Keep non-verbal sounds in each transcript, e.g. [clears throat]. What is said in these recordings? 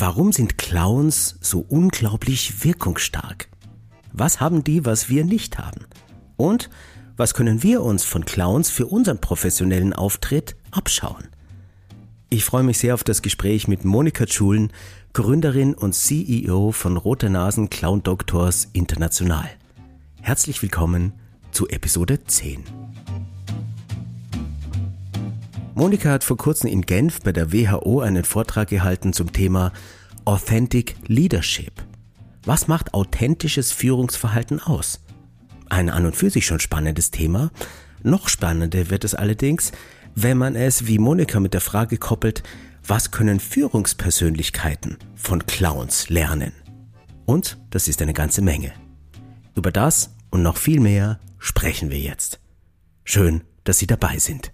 Warum sind Clowns so unglaublich wirkungsstark? Was haben die, was wir nicht haben? Und was können wir uns von Clowns für unseren professionellen Auftritt abschauen? Ich freue mich sehr auf das Gespräch mit Monika Schulen, Gründerin und CEO von Rote Nasen Clown Doctors International. Herzlich willkommen zu Episode 10. Monika hat vor kurzem in Genf bei der WHO einen Vortrag gehalten zum Thema Authentic Leadership. Was macht authentisches Führungsverhalten aus? Ein an und für sich schon spannendes Thema. Noch spannender wird es allerdings, wenn man es wie Monika mit der Frage koppelt, was können Führungspersönlichkeiten von Clowns lernen? Und das ist eine ganze Menge. Über das und noch viel mehr sprechen wir jetzt. Schön, dass Sie dabei sind.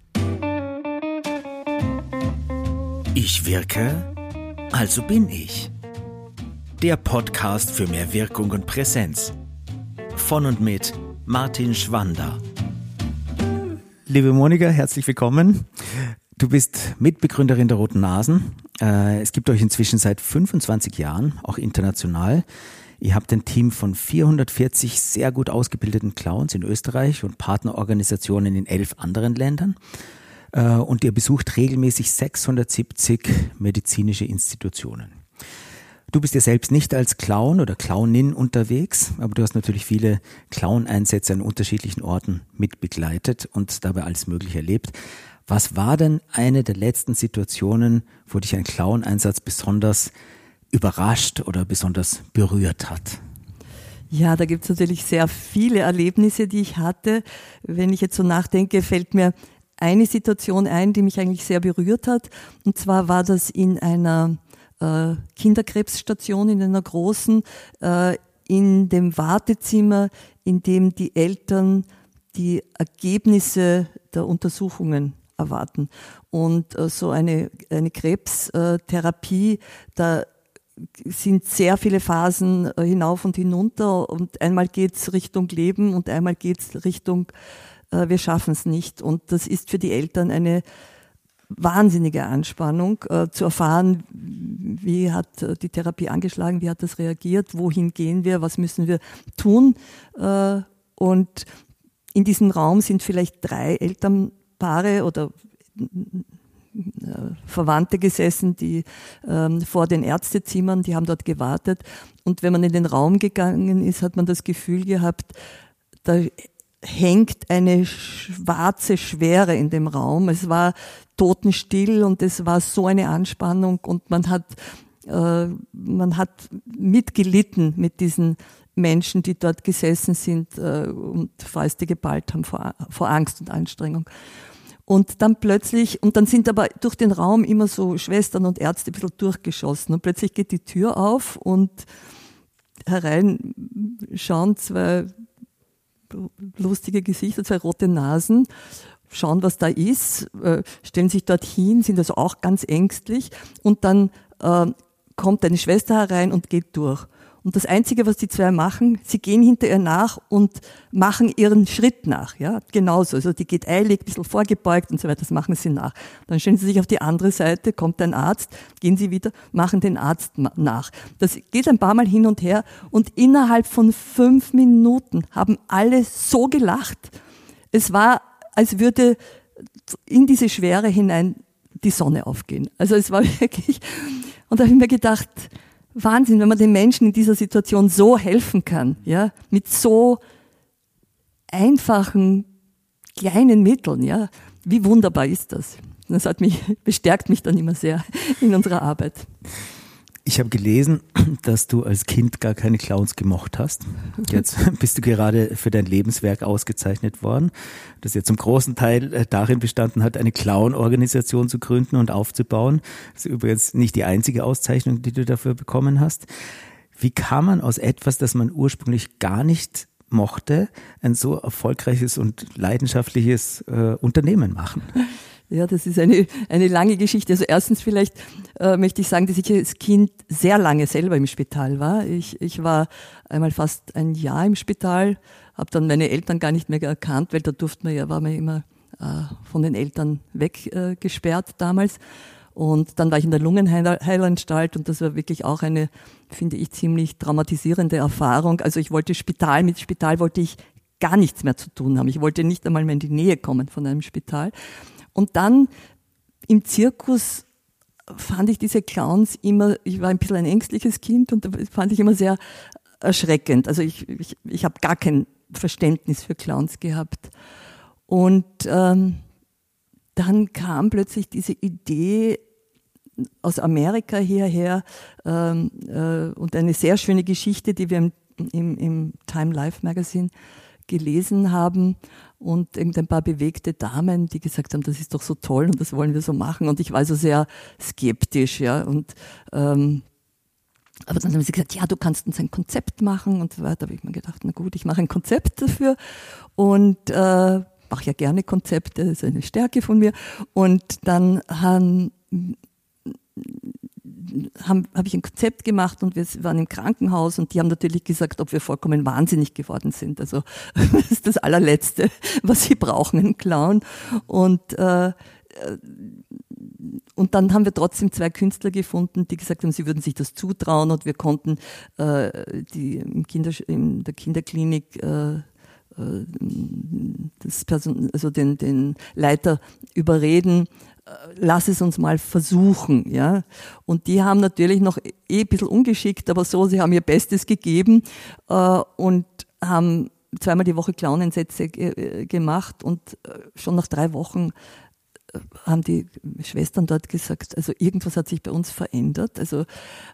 Ich wirke, also bin ich. Der Podcast für mehr Wirkung und Präsenz. Von und mit Martin Schwander. Liebe Monika, herzlich willkommen. Du bist Mitbegründerin der Roten Nasen. Äh, es gibt euch inzwischen seit 25 Jahren, auch international. Ihr habt ein Team von 440 sehr gut ausgebildeten Clowns in Österreich und Partnerorganisationen in elf anderen Ländern. Äh, und ihr besucht regelmäßig 670 medizinische Institutionen. Du bist ja selbst nicht als Clown oder Clownin unterwegs, aber du hast natürlich viele Clown-Einsätze an unterschiedlichen Orten mit begleitet und dabei alles Mögliche erlebt. Was war denn eine der letzten Situationen, wo dich ein Clown-Einsatz besonders überrascht oder besonders berührt hat? Ja, da gibt es natürlich sehr viele Erlebnisse, die ich hatte. Wenn ich jetzt so nachdenke, fällt mir eine Situation ein, die mich eigentlich sehr berührt hat. Und zwar war das in einer äh, Kinderkrebsstation, in einer großen, äh, in dem Wartezimmer, in dem die Eltern die Ergebnisse der Untersuchungen erwarten. Und äh, so eine, eine Krebstherapie, da sind sehr viele Phasen äh, hinauf und hinunter und einmal geht's Richtung Leben und einmal geht's Richtung äh, wir schaffen es nicht. Und das ist für die Eltern eine wahnsinnige Anspannung, äh, zu erfahren, wie hat äh, die Therapie angeschlagen, wie hat das reagiert, wohin gehen wir, was müssen wir tun. Äh, und in diesem Raum sind vielleicht drei Elternpaare oder äh, Verwandte gesessen, die ähm, vor den Ärztezimmern, die haben dort gewartet. Und wenn man in den Raum gegangen ist, hat man das Gefühl gehabt, da hängt eine schwarze Schwere in dem Raum. Es war totenstill und es war so eine Anspannung und man hat, äh, man hat mitgelitten mit diesen Menschen, die dort gesessen sind äh, und Fäuste geballt haben vor, vor Angst und Anstrengung. Und dann plötzlich, und dann sind aber durch den Raum immer so Schwestern und Ärzte ein bisschen durchgeschossen. Und plötzlich geht die Tür auf und herein schauen zwei lustige Gesichter, zwei rote Nasen, schauen, was da ist, äh, stellen sich dort hin, sind also auch ganz ängstlich. Und dann äh, kommt eine Schwester herein und geht durch. Und das Einzige, was die zwei machen, sie gehen hinter ihr nach und machen ihren Schritt nach. Ja, genauso. Also die geht eilig, ein bisschen vorgebeugt und so weiter, das machen sie nach. Dann stellen sie sich auf die andere Seite, kommt ein Arzt, gehen sie wieder, machen den Arzt nach. Das geht ein paar Mal hin und her und innerhalb von fünf Minuten haben alle so gelacht. Es war, als würde in diese Schwere hinein die Sonne aufgehen. Also es war [laughs] wirklich, und da habe ich mir gedacht, Wahnsinn, wenn man den Menschen in dieser Situation so helfen kann, ja, mit so einfachen, kleinen Mitteln, ja. Wie wunderbar ist das? Das hat mich, [laughs] bestärkt mich dann immer sehr in unserer Arbeit. Ich habe gelesen, [clears throat] dass du als Kind gar keine Clowns gemocht hast. Jetzt [laughs] bist du gerade für dein Lebenswerk ausgezeichnet worden, das ja zum großen Teil äh, darin bestanden hat, eine Clown-Organisation zu gründen und aufzubauen. Das ist übrigens nicht die einzige Auszeichnung, die du dafür bekommen hast. Wie kann man aus etwas, das man ursprünglich gar nicht mochte, ein so erfolgreiches und leidenschaftliches äh, Unternehmen machen? [laughs] Ja, das ist eine, eine lange Geschichte. Also erstens vielleicht äh, möchte ich sagen, dass ich als Kind sehr lange selber im Spital war. Ich, ich war einmal fast ein Jahr im Spital, habe dann meine Eltern gar nicht mehr erkannt, weil da durfte man ja, war man immer äh, von den Eltern weggesperrt äh, damals. Und dann war ich in der Lungenheilanstalt und das war wirklich auch eine, finde ich, ziemlich traumatisierende Erfahrung. Also ich wollte Spital, mit Spital wollte ich gar nichts mehr zu tun haben. Ich wollte nicht einmal mehr in die Nähe kommen von einem Spital. Und dann im Zirkus fand ich diese Clowns immer, ich war ein bisschen ein ängstliches Kind und da fand ich immer sehr erschreckend. Also ich, ich, ich habe gar kein Verständnis für Clowns gehabt. Und ähm, dann kam plötzlich diese Idee aus Amerika hierher ähm, äh, und eine sehr schöne Geschichte, die wir im, im, im Time Life Magazine gelesen haben und irgendein paar bewegte Damen, die gesagt haben, das ist doch so toll und das wollen wir so machen. Und ich war also sehr skeptisch, ja. Und ähm, aber dann haben sie gesagt, ja, du kannst uns ein Konzept machen und so weiter. Da habe ich mir gedacht, na gut, ich mache ein Konzept dafür und äh, mache ja gerne Konzepte, das ist eine Stärke von mir. Und dann haben habe hab ich ein Konzept gemacht und wir waren im Krankenhaus und die haben natürlich gesagt, ob wir vollkommen wahnsinnig geworden sind. Also [laughs] das ist das allerletzte, was sie brauchen, einen Clown. Und äh, und dann haben wir trotzdem zwei Künstler gefunden, die gesagt haben, sie würden sich das zutrauen und wir konnten äh, die im Kinder, in der Kinderklinik äh, äh das Person, also den, den Leiter überreden, äh, lass es uns mal versuchen, ja. Und die haben natürlich noch eh ein bisschen ungeschickt, aber so, sie haben ihr Bestes gegeben äh, und haben zweimal die Woche Clownensätze äh, gemacht und äh, schon nach drei Wochen haben die Schwestern dort gesagt, also irgendwas hat sich bei uns verändert. Also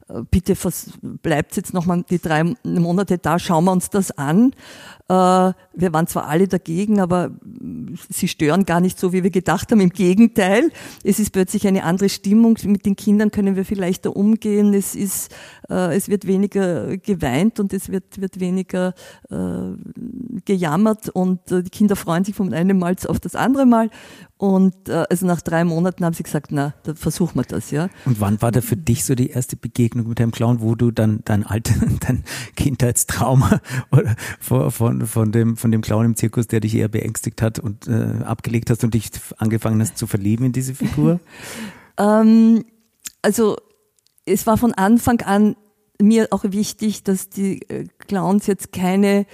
äh, bitte bleibt jetzt noch mal die drei Monate da, schauen wir uns das an. Äh, wir waren zwar alle dagegen, aber sie stören gar nicht so, wie wir gedacht haben. Im Gegenteil, es ist plötzlich eine andere Stimmung. Mit den Kindern können wir vielleicht da umgehen. Es ist, äh, es wird weniger geweint und es wird, wird weniger gejammert und die Kinder freuen sich vom einen Mal auf das andere Mal. Und äh, also nach drei Monaten haben sie gesagt, na, da versuchen wir das, ja. Und wann war da für dich so die erste Begegnung mit einem Clown, wo du dann dein alter, [laughs] dein Kindheitstrauma [laughs] oder von, von, dem, von dem Clown im Zirkus, der dich eher beängstigt hat und äh, abgelegt hast und dich angefangen hast zu verlieben in diese Figur? [laughs] ähm, also es war von Anfang an mir auch wichtig, dass die äh, Clowns jetzt keine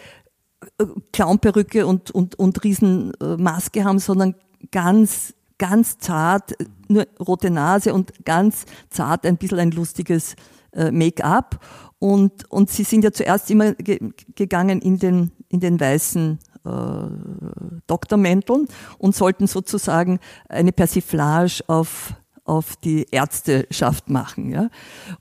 äh, Clownperücke und, und, und Riesenmaske haben, sondern ganz, ganz zart, nur rote Nase und ganz zart ein bisschen ein lustiges äh, Make-up. Und, und sie sind ja zuerst immer ge gegangen in den, in den weißen äh, Doktormänteln und sollten sozusagen eine Persiflage auf auf die Ärzteschaft machen. Ja?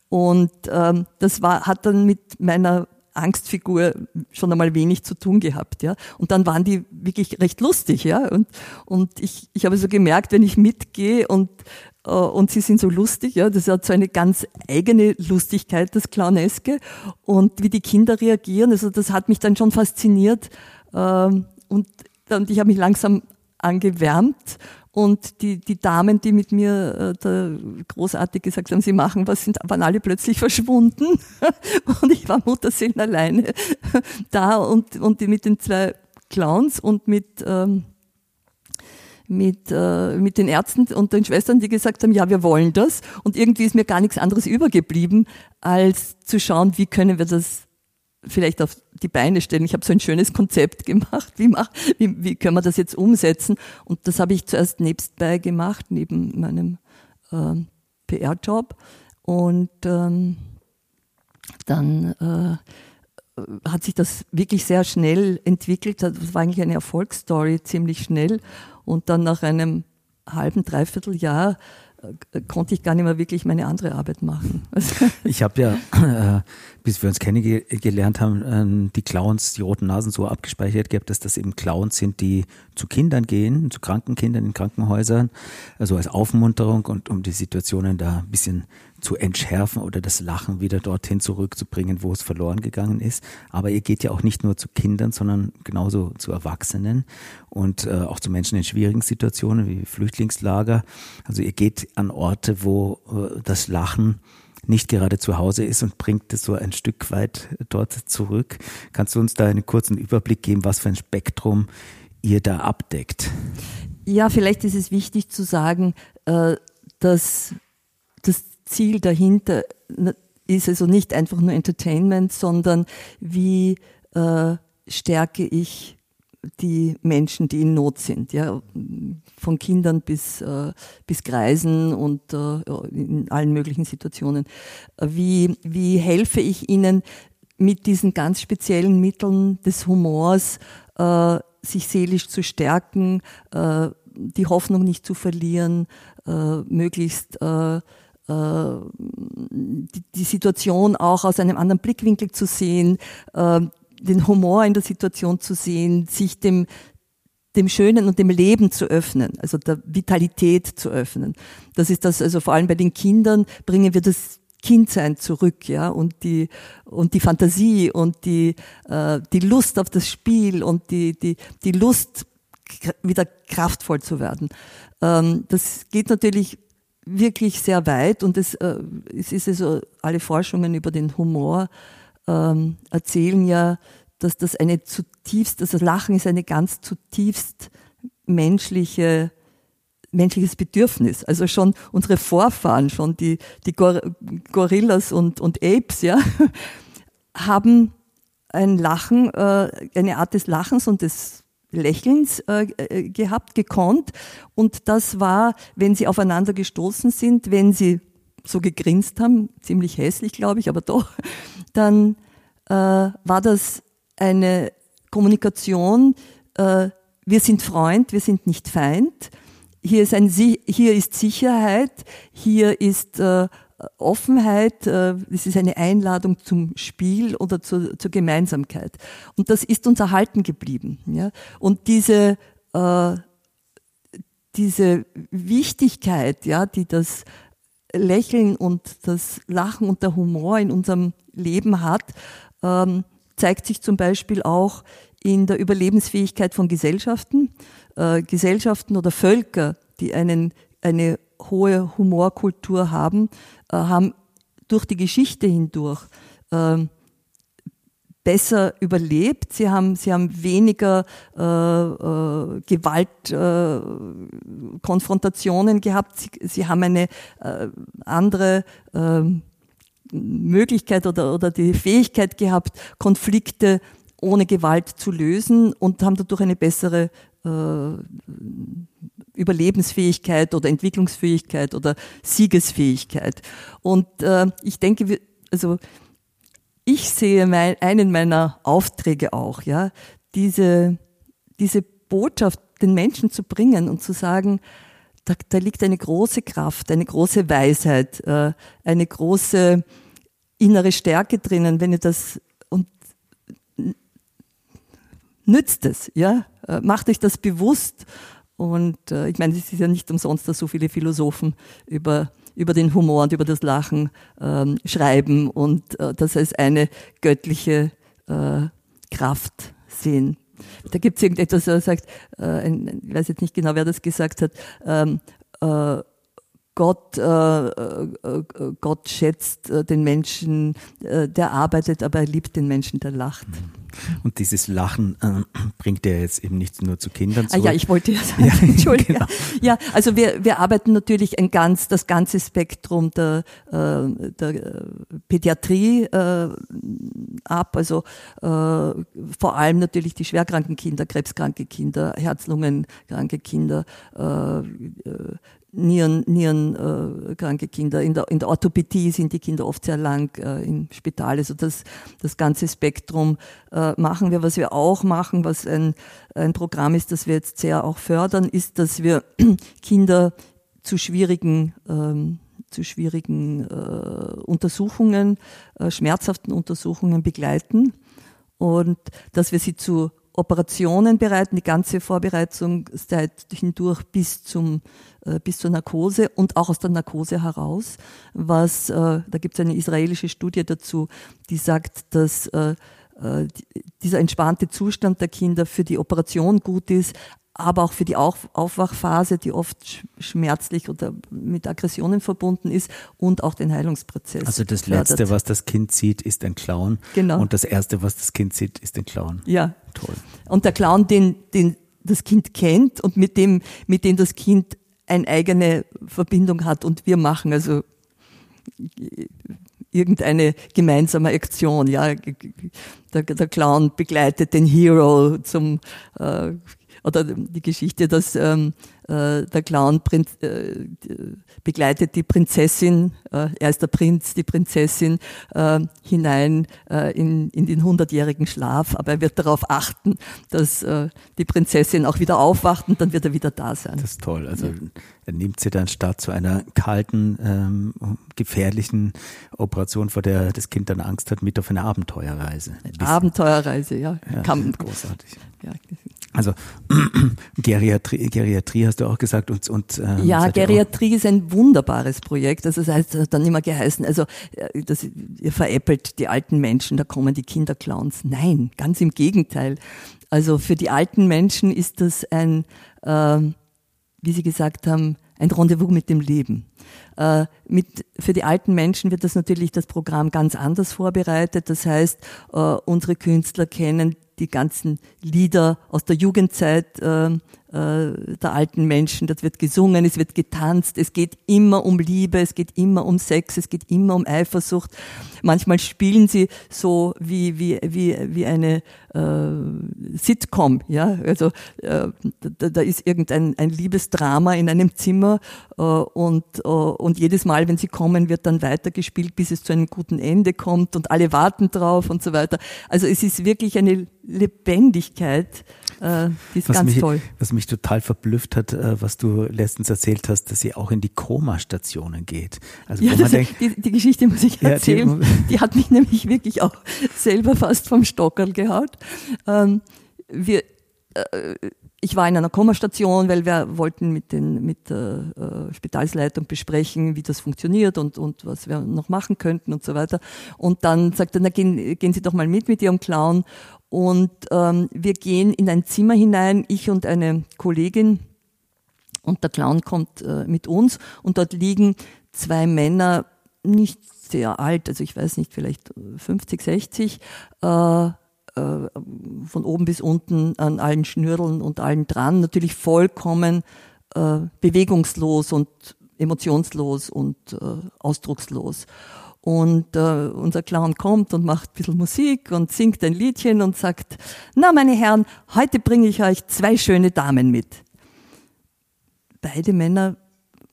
Und ähm, das war, hat dann mit meiner Angstfigur schon einmal wenig zu tun gehabt, ja. Und dann waren die wirklich recht lustig, ja. Und, und ich, ich habe so gemerkt, wenn ich mitgehe und, und sie sind so lustig, ja, das hat so eine ganz eigene Lustigkeit, das Clowneske. Und wie die Kinder reagieren, also das hat mich dann schon fasziniert. Ähm, und, und ich habe mich langsam angewärmt und die, die Damen, die mit mir äh, großartig gesagt haben, sie machen was, sind, waren alle plötzlich verschwunden. [laughs] und ich war Mutterseelen alleine [laughs] da und, und die mit den zwei Clowns und mit, ähm, mit, äh, mit den Ärzten und den Schwestern, die gesagt haben, ja, wir wollen das. Und irgendwie ist mir gar nichts anderes übergeblieben, als zu schauen, wie können wir das vielleicht auf die Beine stellen. Ich habe so ein schönes Konzept [laughs] gemacht. Wie, mach, wie, wie können wir das jetzt umsetzen? Und das habe ich zuerst nebstbei gemacht, neben meinem äh, PR-Job. Und ähm, dann äh, hat sich das wirklich sehr schnell entwickelt. Das war eigentlich eine Erfolgsstory, ziemlich schnell. Und dann nach einem halben, dreiviertel Jahr äh, konnte ich gar nicht mehr wirklich meine andere Arbeit machen. [laughs] ich habe ja, äh, bis wir uns kennengelernt haben, äh, die Clowns, die roten Nasen so abgespeichert gehabt, dass das eben Clowns sind, die zu Kindern gehen, zu kranken Kindern in Krankenhäusern, also als Aufmunterung und um die Situationen da ein bisschen zu entschärfen oder das Lachen wieder dorthin zurückzubringen, wo es verloren gegangen ist. Aber ihr geht ja auch nicht nur zu Kindern, sondern genauso zu Erwachsenen und äh, auch zu Menschen in schwierigen Situationen wie Flüchtlingslager. Also ihr geht an Orte, wo äh, das Lachen nicht gerade zu Hause ist und bringt es so ein Stück weit dort zurück. Kannst du uns da einen kurzen Überblick geben, was für ein Spektrum ihr da abdeckt? Ja, vielleicht ist es wichtig zu sagen, äh, dass das Ziel dahinter ist also nicht einfach nur Entertainment, sondern wie äh, stärke ich die Menschen, die in Not sind, ja, von Kindern bis, äh, bis Greisen und äh, in allen möglichen Situationen. Wie, wie helfe ich ihnen mit diesen ganz speziellen Mitteln des Humors, äh, sich seelisch zu stärken, äh, die Hoffnung nicht zu verlieren, äh, möglichst äh, die, die Situation auch aus einem anderen Blickwinkel zu sehen, äh, den Humor in der Situation zu sehen, sich dem, dem Schönen und dem Leben zu öffnen, also der Vitalität zu öffnen. Das ist das, also vor allem bei den Kindern bringen wir das Kindsein zurück, ja, und die, und die Fantasie und die, äh, die Lust auf das Spiel und die, die, die Lust, wieder kraftvoll zu werden. Ähm, das geht natürlich wirklich sehr weit und es, äh, es ist also, alle Forschungen über den Humor ähm, erzählen ja, dass das eine zutiefst, also Lachen ist eine ganz zutiefst menschliche menschliches Bedürfnis. Also schon unsere Vorfahren, schon die, die Gor Gorillas und, und Apes, ja, [laughs] haben ein Lachen, äh, eine Art des Lachens und des Lächelns äh, äh, gehabt, gekonnt. Und das war, wenn sie aufeinander gestoßen sind, wenn sie so gegrinst haben, ziemlich hässlich, glaube ich, aber doch, [laughs] dann äh, war das eine Kommunikation, äh, wir sind Freund, wir sind nicht Feind. Hier ist, ein, hier ist Sicherheit, hier ist äh, Offenheit, äh, es ist eine Einladung zum Spiel oder zur, zur Gemeinsamkeit. Und das ist uns erhalten geblieben. Ja? Und diese, äh, diese Wichtigkeit, ja, die das Lächeln und das Lachen und der Humor in unserem Leben hat, ähm, zeigt sich zum Beispiel auch in der Überlebensfähigkeit von Gesellschaften. Äh, Gesellschaften oder Völker, die einen, eine hohe Humorkultur haben, haben durch die Geschichte hindurch äh, besser überlebt. Sie haben, sie haben weniger äh, äh, Gewaltkonfrontationen äh, gehabt. Sie, sie haben eine äh, andere äh, Möglichkeit oder, oder die Fähigkeit gehabt, Konflikte ohne Gewalt zu lösen und haben dadurch eine bessere äh, Überlebensfähigkeit oder Entwicklungsfähigkeit oder Siegesfähigkeit. Und äh, ich denke, also ich sehe mein, einen meiner Aufträge auch, ja, diese, diese Botschaft den Menschen zu bringen und zu sagen, da, da liegt eine große Kraft, eine große Weisheit, äh, eine große innere Stärke drinnen, wenn ihr das und nützt es, ja, äh, macht euch das bewusst und äh, ich meine, es ist ja nicht umsonst, dass so viele Philosophen über, über den Humor und über das Lachen ähm, schreiben und äh, das als eine göttliche äh, Kraft sehen. Da gibt es irgendetwas, er sagt, äh, ein, ich weiß jetzt nicht genau, wer das gesagt hat, ähm, äh, Gott, äh, äh, Gott schätzt äh, den Menschen, äh, der arbeitet, aber er liebt den Menschen, der lacht. Und dieses Lachen äh, bringt er jetzt eben nicht nur zu Kindern zurück. Ah, ja, ich wollte ja sagen, ja, [laughs] [laughs] Entschuldigung. Genau. Ja, also wir, wir arbeiten natürlich ein ganz, das ganze Spektrum der, äh, der Pädiatrie äh, ab, also äh, vor allem natürlich die schwerkranken Kinder, krebskranke Kinder, Herzlungenkranke Kinder, äh, Nieren, nierenkranke äh, Kinder. In der, in der Orthopädie sind die Kinder oft sehr lang äh, im Spital. Also das, das ganze Spektrum äh, machen wir. Was wir auch machen, was ein, ein Programm ist, das wir jetzt sehr auch fördern, ist, dass wir [clears throat] Kinder zu schwierigen ähm, zu schwierigen äh, Untersuchungen, äh, schmerzhaften Untersuchungen begleiten und dass wir sie zu Operationen bereiten, die ganze Vorbereitungszeit hindurch bis zum äh, bis zur Narkose und auch aus der Narkose heraus. Was äh, da gibt es eine israelische Studie dazu, die sagt, dass äh, dieser entspannte Zustand der Kinder für die Operation gut ist, aber auch für die Aufwachphase, die oft schmerzlich oder mit Aggressionen verbunden ist und auch den Heilungsprozess. Also das fördert. Letzte, was das Kind sieht, ist ein Clown. Genau. Und das Erste, was das Kind sieht, ist ein Clown. Ja. Toll. Und der Clown, den, den das Kind kennt und mit dem, mit dem das Kind eine eigene Verbindung hat und wir machen also irgendeine gemeinsame Aktion. Ja, der, der Clown begleitet den Hero zum äh, oder die Geschichte, dass ähm, äh, der Clown Prinz, äh, begleitet die Prinzessin, äh, er ist der Prinz, die Prinzessin äh, hinein äh, in, in den hundertjährigen Schlaf, aber er wird darauf achten, dass äh, die Prinzessin auch wieder aufwacht und dann wird er wieder da sein. Das ist toll. Also er nimmt sie dann statt zu einer kalten, ähm, gefährlichen Operation, vor der das Kind dann Angst hat, mit auf eine Abenteuerreise. Abenteuerreise, ja. ja Kann, großartig. Ja, also [clears throat] Geriatrie, Geriatrie hast du auch gesagt und, und ähm, ja, Geriatrie ist ein wunderbares Projekt. Also das heißt, das hat dann immer geheißen, also äh, das, ihr veräppelt die alten Menschen, da kommen die Kinderclowns. Nein, ganz im Gegenteil. Also für die alten Menschen ist das ein, äh, wie Sie gesagt haben, ein Rendezvous mit dem Leben. Äh, mit, für die alten Menschen wird das natürlich das Programm ganz anders vorbereitet. Das heißt, äh, unsere Künstler kennen die ganzen Lieder aus der Jugendzeit äh, der alten Menschen. Das wird gesungen, es wird getanzt. Es geht immer um Liebe, es geht immer um Sex, es geht immer um Eifersucht. Manchmal spielen sie so wie wie wie wie eine äh, Sitcom, ja. Also äh, da, da ist irgendein ein Liebesdrama in einem Zimmer äh, und äh, und jedes Mal, wenn sie kommen, wird dann weitergespielt, bis es zu einem guten Ende kommt und alle warten drauf und so weiter. Also es ist wirklich eine Lebendigkeit, äh, die ist was ganz mich, toll. Was mich total verblüfft hat, äh, was du letztens erzählt hast, dass sie auch in die Koma-Stationen geht. Also ja, das, denkt, die, die, Geschichte muss ich erzählen. Ja, die, die, hat mich nämlich wirklich auch selber fast vom Stockerl gehaut. Ähm, wir, äh, ich war in einer Komastation, weil wir wollten mit, den, mit der äh, Spitalsleitung besprechen, wie das funktioniert und, und was wir noch machen könnten und so weiter. Und dann sagte er, na gehen, gehen Sie doch mal mit mit Ihrem Clown. Und ähm, wir gehen in ein Zimmer hinein, ich und eine Kollegin. Und der Clown kommt äh, mit uns und dort liegen zwei Männer, nicht sehr alt, also ich weiß nicht, vielleicht 50, 60, äh, äh, von oben bis unten an allen Schnürdeln und allen dran, natürlich vollkommen äh, bewegungslos und emotionslos und äh, ausdruckslos. Und äh, unser Clown kommt und macht ein bisschen Musik und singt ein Liedchen und sagt, na meine Herren, heute bringe ich euch zwei schöne Damen mit. Beide Männer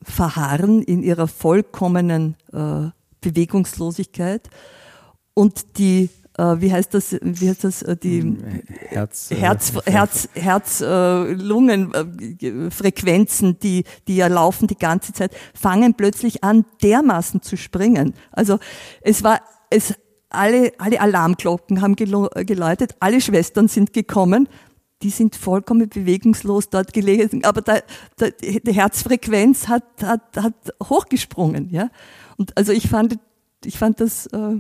verharren in ihrer vollkommenen äh, Bewegungslosigkeit und die wie heißt das, wie heißt das, äh, die hm, Herz, äh, Herz, Herz, Herz, äh, Lungenfrequenzen, die, die ja laufen die ganze Zeit, fangen plötzlich an, dermaßen zu springen. Also es war, es, alle, alle Alarmglocken haben geläutet, alle Schwestern sind gekommen, die sind vollkommen bewegungslos dort gelegen, aber da, da, die Herzfrequenz hat, hat, hat hochgesprungen, ja. Und also ich fand, ich fand das äh,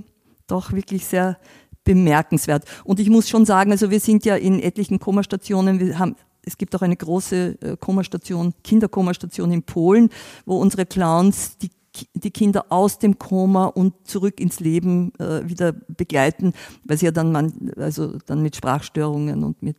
doch wirklich sehr, bemerkenswert. Und ich muss schon sagen, also wir sind ja in etlichen Komastationen, wir haben es gibt auch eine große äh, Komastation, Kinderkomastation in Polen, wo unsere Clowns die die Kinder aus dem Koma und zurück ins Leben äh, wieder begleiten, weil sie ja dann man, also dann mit Sprachstörungen und mit,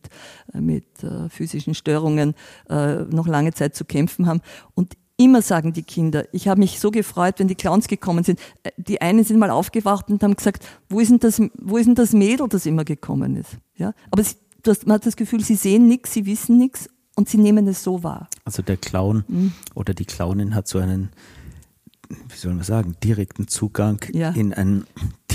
äh, mit äh, physischen Störungen äh, noch lange Zeit zu kämpfen haben. Und Immer sagen die Kinder. Ich habe mich so gefreut, wenn die Clowns gekommen sind. Äh, die einen sind mal aufgewacht und haben gesagt, wo ist denn das, wo ist denn das Mädel, das immer gekommen ist? Ja, aber sie, hast, man hat das Gefühl, sie sehen nichts, sie wissen nichts und sie nehmen es so wahr. Also der Clown mhm. oder die Clownin hat so einen, wie soll man sagen, direkten Zugang ja. in ein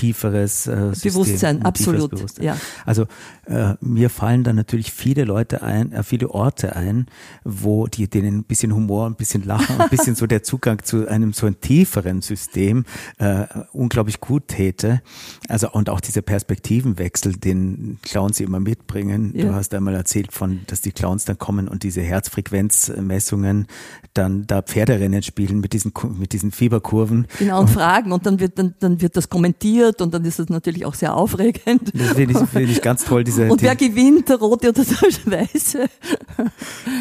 tieferes äh, System, Bewusstsein, absolut. Bewusstsein. Ja. Also äh, mir fallen dann natürlich viele Leute ein, äh, viele Orte ein, wo die denen ein bisschen Humor, ein bisschen Lachen, ein [laughs] bisschen so der Zugang zu einem so ein tieferen System äh, unglaublich gut täte. Also und auch dieser Perspektivenwechsel, den Clowns immer mitbringen. Ja. Du hast einmal erzählt von, dass die Clowns dann kommen und diese Herzfrequenzmessungen dann da Pferderennen spielen mit diesen mit diesen Fieberkurven. Genau und fragen und dann wird dann, dann wird das kommentiert berührt und dann ist es natürlich auch sehr aufregend. Das finde ich, [laughs] find ich ganz toll, diese. Und wer gewinnt, der rote oder der weiße? [laughs]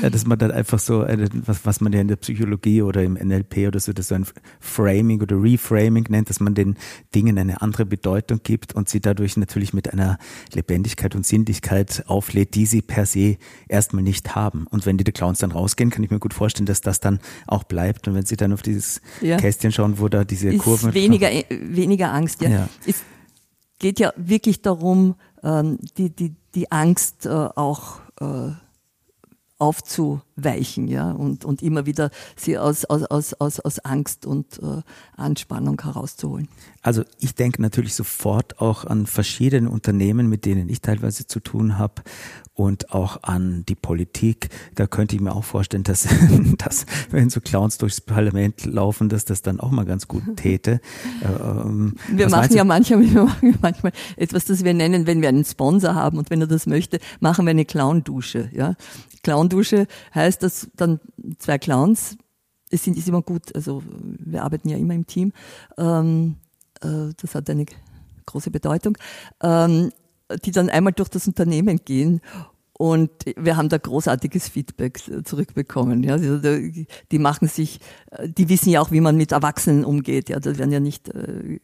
Ja, dass man dann einfach so, was, was man ja in der Psychologie oder im NLP oder so, das so ein Framing oder Reframing nennt, dass man den Dingen eine andere Bedeutung gibt und sie dadurch natürlich mit einer Lebendigkeit und Sinnlichkeit auflädt, die sie per se erstmal nicht haben. Und wenn die Clowns dann rausgehen, kann ich mir gut vorstellen, dass das dann auch bleibt. Und wenn sie dann auf dieses ja. Kästchen schauen, wo da diese Kurven. Weniger, äh, weniger Angst, ja. ja. Es geht ja wirklich darum, ähm, die, die, die Angst äh, auch äh, aufzuweichen, ja, und, und immer wieder sie aus, aus, aus, aus, aus Angst und äh, Anspannung herauszuholen. Also ich denke natürlich sofort auch an verschiedene Unternehmen, mit denen ich teilweise zu tun habe und auch an die Politik. Da könnte ich mir auch vorstellen, dass, [laughs] dass wenn so Clowns durchs Parlament laufen, dass das dann auch mal ganz gut [laughs] täte. Ähm, wir machen ja manchmal, [laughs] wir machen manchmal etwas, das wir nennen, wenn wir einen Sponsor haben und wenn er das möchte, machen wir eine Clown-Dusche. Ja? Clown-Dusche heißt, dass dann zwei Clowns, es sind ist immer gut, also wir arbeiten ja immer im Team, ähm, äh, das hat eine große Bedeutung, ähm, die dann einmal durch das Unternehmen gehen und wir haben da großartiges Feedback zurückbekommen. Ja, also die machen sich, die wissen ja auch, wie man mit Erwachsenen umgeht. Ja, da werden ja nicht äh,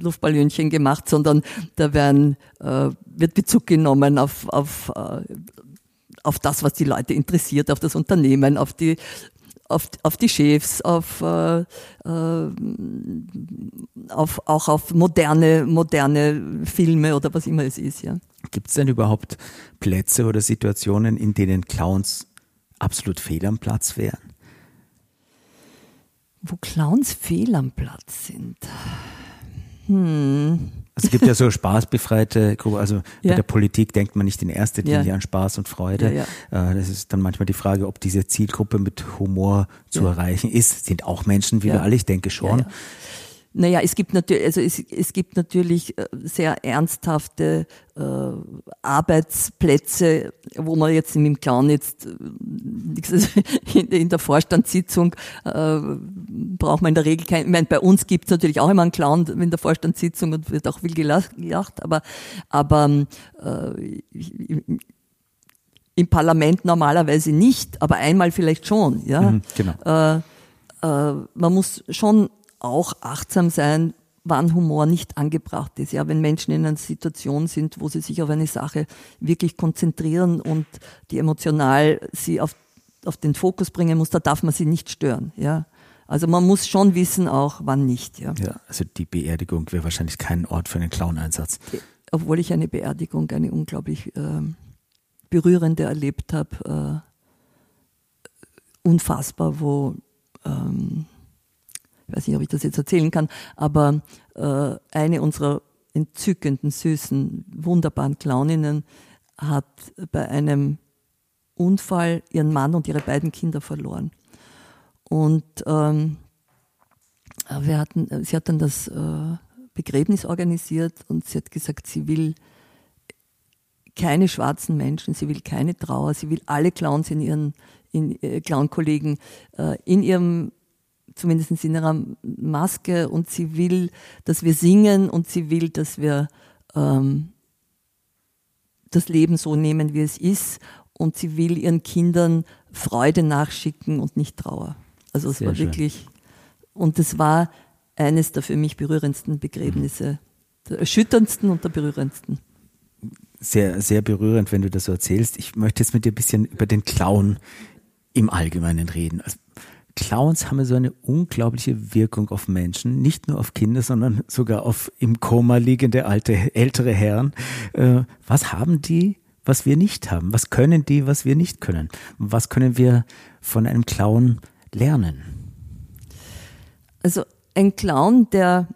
Luftballönchen gemacht, sondern da werden, äh, wird Bezug genommen auf, auf äh, auf das, was die Leute interessiert, auf das Unternehmen, auf die auf, auf die Chefs, auf, äh, äh, auf auch auf moderne moderne Filme oder was immer es ist, ja. Gibt es denn überhaupt Plätze oder Situationen, in denen Clowns absolut fehl am Platz wären? Wo Clowns fehl am Platz sind. Hm. Also es gibt ja so spaßbefreite Gruppen, also ja. bei der Politik denkt man nicht in erster Linie ja. an Spaß und Freude. Ja, äh, das ist dann manchmal die Frage, ob diese Zielgruppe mit Humor zu erreichen ist. Sind auch Menschen wie wir alle, ich denke schon. Naja, es gibt natürlich, also es, es gibt natürlich äh, sehr ernsthafte äh, Arbeitsplätze, wo man jetzt dem Clown jetzt äh, [laughs] in der Vorstandssitzung äh, braucht man in der Regel kein, ich meine, bei uns gibt es natürlich auch immer einen Clown in der Vorstandssitzung und wird auch viel gelacht, aber, aber äh, im Parlament normalerweise nicht, aber einmal vielleicht schon. Ja? Mhm, genau. Äh, äh, man muss schon auch achtsam sein, wann Humor nicht angebracht ist. Ja, wenn Menschen in einer Situation sind, wo sie sich auf eine Sache wirklich konzentrieren und die emotional sie auf, auf den Fokus bringen muss, da darf man sie nicht stören. Ja. Also man muss schon wissen auch, wann nicht. Ja, ja also die Beerdigung wäre wahrscheinlich kein Ort für einen Clown-Einsatz. Obwohl ich eine Beerdigung, eine unglaublich äh, berührende erlebt habe. Äh, unfassbar, wo ähm, ich weiß nicht, ob ich das jetzt erzählen kann, aber äh, eine unserer entzückenden, süßen, wunderbaren Clowninnen hat bei einem Unfall ihren Mann und ihre beiden Kinder verloren. Und ähm, wir hatten, sie hat dann das äh, Begräbnis organisiert und sie hat gesagt, sie will keine schwarzen Menschen, sie will keine Trauer, sie will alle Clowns in ihren in, äh, Clown-Kollegen äh, in ihrem zumindest in ihrer Maske und sie will, dass wir singen und sie will, dass wir ähm, das Leben so nehmen, wie es ist und sie will ihren Kindern Freude nachschicken und nicht Trauer. Also es Sehr war schön. wirklich, und es war eines der für mich berührendsten Begräbnisse, der erschütterndsten und der berührendsten. Sehr, sehr berührend, wenn du das so erzählst. Ich möchte jetzt mit dir ein bisschen über den Clown im Allgemeinen reden. Also Clowns haben so eine unglaubliche Wirkung auf Menschen, nicht nur auf Kinder, sondern sogar auf im Koma liegende alte, ältere Herren. Äh, was haben die, was wir nicht haben? Was können die, was wir nicht können? Was können wir von einem Clown lernen? Also ein Clown, der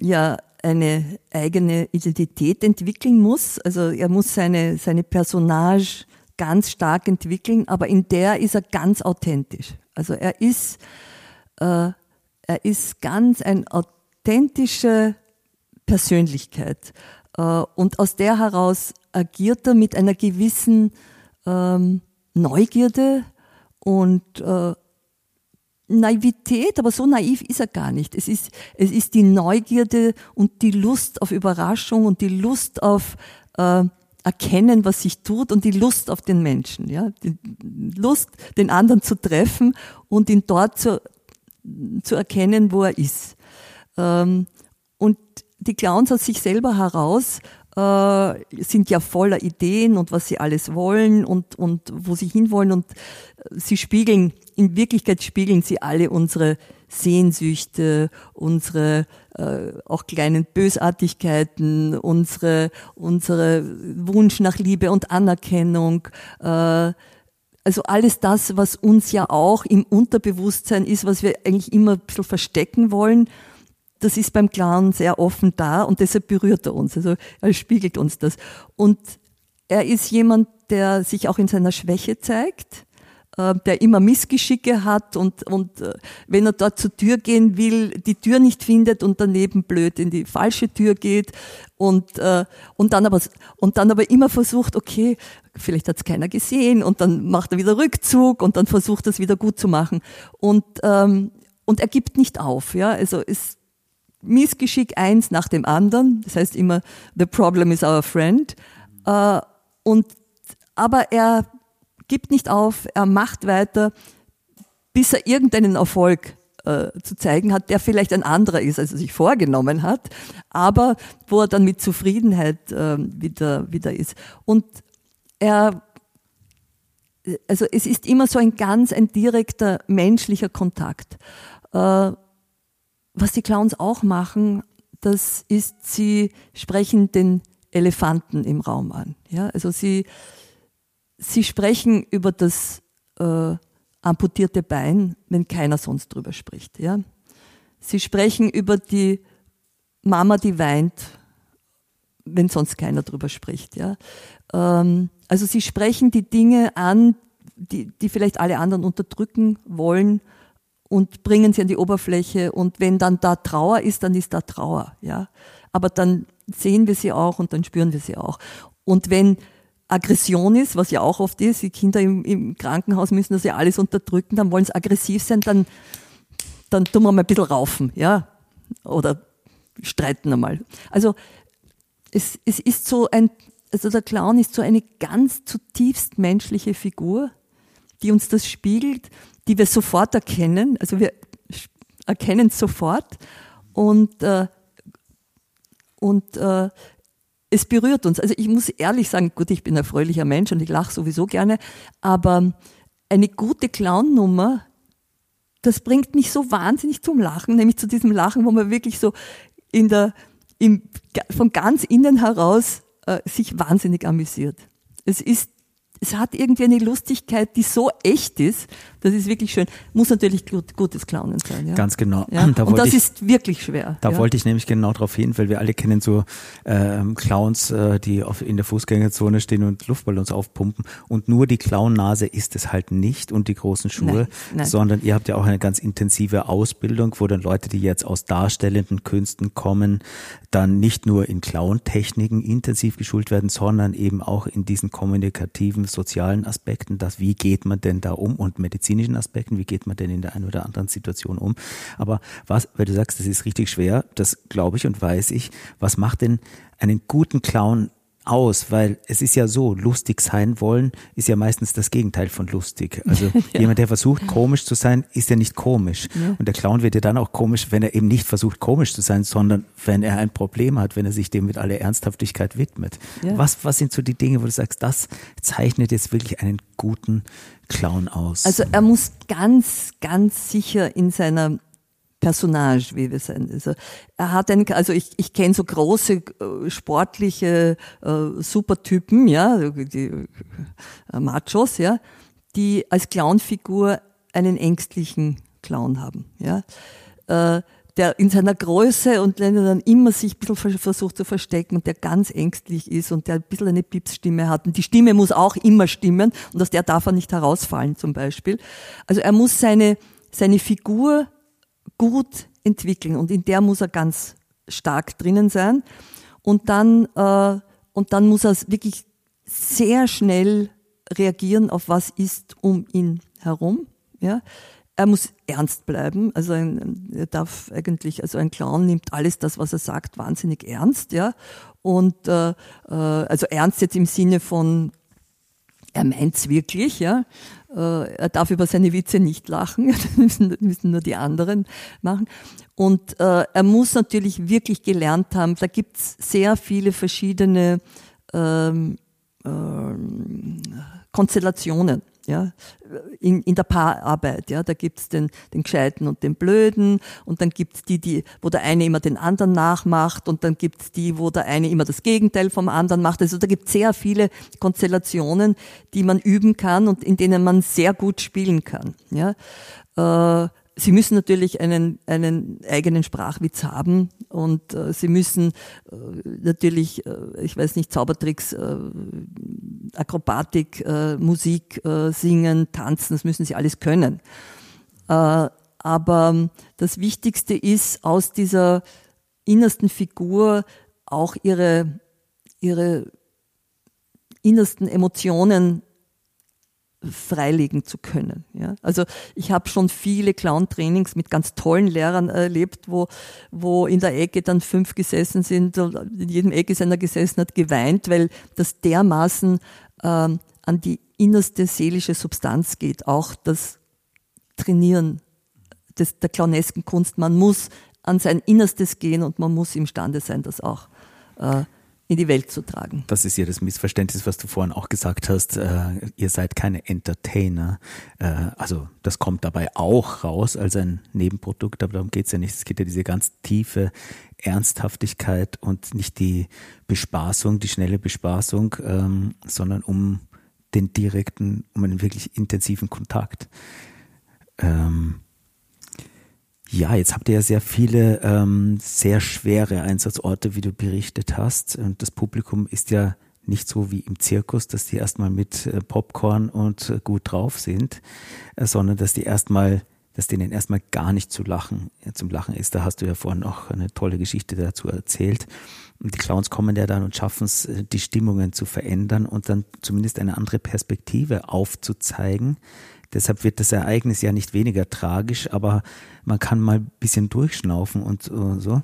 ja eine eigene Identität entwickeln muss. Also er muss seine, seine Personage ganz stark entwickeln, aber in der ist er ganz authentisch. Also er ist, äh, er ist ganz eine authentische Persönlichkeit. Äh, und aus der heraus agiert er mit einer gewissen ähm, Neugierde und äh, Naivität, aber so naiv ist er gar nicht. Es ist, es ist die Neugierde und die Lust auf Überraschung und die Lust auf äh, Erkennen, was sich tut und die Lust auf den Menschen. Ja? Die Lust, den anderen zu treffen und ihn dort zu, zu erkennen, wo er ist. Ähm, und die Clowns aus sich selber heraus äh, sind ja voller Ideen und was sie alles wollen und, und wo sie hinwollen und sie spiegeln, in Wirklichkeit spiegeln sie alle unsere Sehnsüchte, unsere äh, auch kleinen Bösartigkeiten, unsere, unsere Wunsch nach Liebe und Anerkennung, äh, also alles das, was uns ja auch im Unterbewusstsein ist, was wir eigentlich immer ein bisschen verstecken wollen das ist beim Clown sehr offen da und deshalb berührt er uns. Also er spiegelt uns das. Und er ist jemand, der sich auch in seiner Schwäche zeigt, der immer Missgeschicke hat und, und äh, wenn er dort zur Tür gehen will, die Tür nicht findet und daneben blöd in die falsche Tür geht und, äh, und, dann, aber, und dann aber immer versucht, okay, vielleicht hat es keiner gesehen und dann macht er wieder Rückzug und dann versucht er es wieder gut zu machen. Und, ähm, und er gibt nicht auf. Ja? Also es, Missgeschick eins nach dem anderen. Das heißt immer, the problem is our friend. Äh, und, aber er gibt nicht auf, er macht weiter, bis er irgendeinen Erfolg äh, zu zeigen hat, der vielleicht ein anderer ist, als er sich vorgenommen hat, aber wo er dann mit Zufriedenheit äh, wieder, wieder ist. Und er, also es ist immer so ein ganz ein direkter menschlicher Kontakt. Äh, was die Clowns auch machen, das ist, sie sprechen den Elefanten im Raum an. Ja, also sie, sie sprechen über das äh, amputierte Bein, wenn keiner sonst drüber spricht. Ja, sie sprechen über die Mama, die weint, wenn sonst keiner drüber spricht. Ja, ähm, also sie sprechen die Dinge an, die, die vielleicht alle anderen unterdrücken wollen und bringen sie an die Oberfläche. Und wenn dann da Trauer ist, dann ist da Trauer, ja. Aber dann sehen wir sie auch und dann spüren wir sie auch. Und wenn Aggression ist, was ja auch oft ist, die Kinder im, im Krankenhaus müssen das ja alles unterdrücken, dann wollen sie aggressiv sein, dann, dann tun wir mal ein bisschen raufen, ja. Oder streiten einmal. Also, es, es ist so ein, also der Clown ist so eine ganz zutiefst menschliche Figur, die uns das spiegelt die wir sofort erkennen. Also wir erkennen es sofort und, äh, und äh, es berührt uns. Also ich muss ehrlich sagen, gut, ich bin ein fröhlicher Mensch und ich lache sowieso gerne, aber eine gute Clown-Nummer, das bringt mich so wahnsinnig zum Lachen, nämlich zu diesem Lachen, wo man wirklich so in der, im, von ganz innen heraus äh, sich wahnsinnig amüsiert. Es ist es hat irgendwie eine Lustigkeit, die so echt ist. Das ist wirklich schön. Muss natürlich gut, gutes Clownen sein. Ja? Ganz genau. Ja? Da Und das ich, ist wirklich schwer. Da ja? wollte ich nämlich genau darauf hin, weil wir alle kennen so ähm, Clowns, äh, die auf, in der Fußgängerzone stehen und Luftballons aufpumpen. Und nur die Clownnase ist es halt nicht und die großen Schuhe, nein, nein. sondern ihr habt ja auch eine ganz intensive Ausbildung, wo dann Leute, die jetzt aus darstellenden Künsten kommen, dann nicht nur in Clown-Techniken intensiv geschult werden, sondern eben auch in diesen kommunikativen sozialen Aspekten, das wie geht man denn da um und medizinischen Aspekten, wie geht man denn in der einen oder anderen Situation um. Aber was, weil du sagst, das ist richtig schwer, das glaube ich und weiß ich, was macht denn einen guten Clown aus, weil es ist ja so, lustig sein wollen ist ja meistens das Gegenteil von lustig. Also [laughs] ja. jemand, der versucht komisch zu sein, ist ja nicht komisch. Ja. Und der Clown wird ja dann auch komisch, wenn er eben nicht versucht komisch zu sein, sondern wenn er ein Problem hat, wenn er sich dem mit aller Ernsthaftigkeit widmet. Ja. Was, was sind so die Dinge, wo du sagst, das zeichnet jetzt wirklich einen guten Clown aus? Also er muss ganz, ganz sicher in seiner Personage, wie wir sagen. Also er hat einen, also ich, ich kenne so große äh, sportliche äh, Supertypen, ja, die äh, Machos, ja, die als Clownfigur einen ängstlichen Clown haben, ja. Äh, der in seiner Größe und dann immer sich ein bisschen versucht zu verstecken und der ganz ängstlich ist und der ein bisschen eine Pipsstimme hat. Und die Stimme muss auch immer stimmen und aus der darf er nicht herausfallen zum Beispiel. Also er muss seine, seine Figur gut entwickeln und in der muss er ganz stark drinnen sein. Und dann, äh, und dann muss er wirklich sehr schnell reagieren auf was ist um ihn herum. Ja? er muss ernst bleiben. Also ein, er darf eigentlich, also ein Clown nimmt alles das, was er sagt, wahnsinnig ernst, ja. Und äh, äh also ernst jetzt im Sinne von er meint's wirklich, ja. Äh, er darf über seine Witze nicht lachen, [laughs] das müssen, nur die anderen machen. Und äh, er muss natürlich wirklich gelernt haben, da gibt's sehr viele verschiedene ähm, ähm, Konstellationen ja, in, in der Paararbeit. Ja, da gibt's den, den Gescheiten und den Blöden und dann gibt's die, die, wo der eine immer den anderen nachmacht und dann gibt's die, wo der eine immer das Gegenteil vom anderen macht. Also da gibt's sehr viele Konstellationen, die man üben kann und in denen man sehr gut spielen kann. Ja. Äh, Sie müssen natürlich einen, einen eigenen Sprachwitz haben und äh, Sie müssen äh, natürlich, äh, ich weiß nicht, Zaubertricks, äh, Akrobatik, äh, Musik äh, singen, tanzen, das müssen Sie alles können. aber das Wichtigste ist, aus dieser innersten Figur auch ihre, ihre innersten Emotionen freilegen zu können. Ja? Also ich habe schon viele Clown-Trainings mit ganz tollen Lehrern erlebt, wo, wo in der Ecke dann fünf gesessen sind, in jedem Ecke ist einer gesessen, hat geweint, weil das dermaßen ähm, an die innerste seelische Substanz geht, auch das Trainieren des, der clownesken Kunst. Man muss an sein Innerstes gehen und man muss imstande sein, das auch äh, in die Welt zu tragen. Das ist ja das Missverständnis, was du vorhin auch gesagt hast. Äh, ihr seid keine Entertainer. Äh, also das kommt dabei auch raus als ein Nebenprodukt, aber darum geht es ja nicht. Es geht ja diese ganz tiefe Ernsthaftigkeit und nicht die Bespaßung, die schnelle Bespaßung, ähm, sondern um den direkten, um einen wirklich intensiven Kontakt. Ähm, ja, jetzt habt ihr ja sehr viele ähm, sehr schwere Einsatzorte, wie du berichtet hast. Und das Publikum ist ja nicht so wie im Zirkus, dass die erstmal mit äh, Popcorn und äh, gut drauf sind, äh, sondern dass die erstmal, dass denen erstmal gar nicht zu lachen, zum Lachen ist. Da hast du ja vorhin auch eine tolle Geschichte dazu erzählt. Und die Clowns kommen ja dann und schaffen es, die Stimmungen zu verändern und dann zumindest eine andere Perspektive aufzuzeigen, Deshalb wird das Ereignis ja nicht weniger tragisch, aber man kann mal ein bisschen durchschnaufen und so.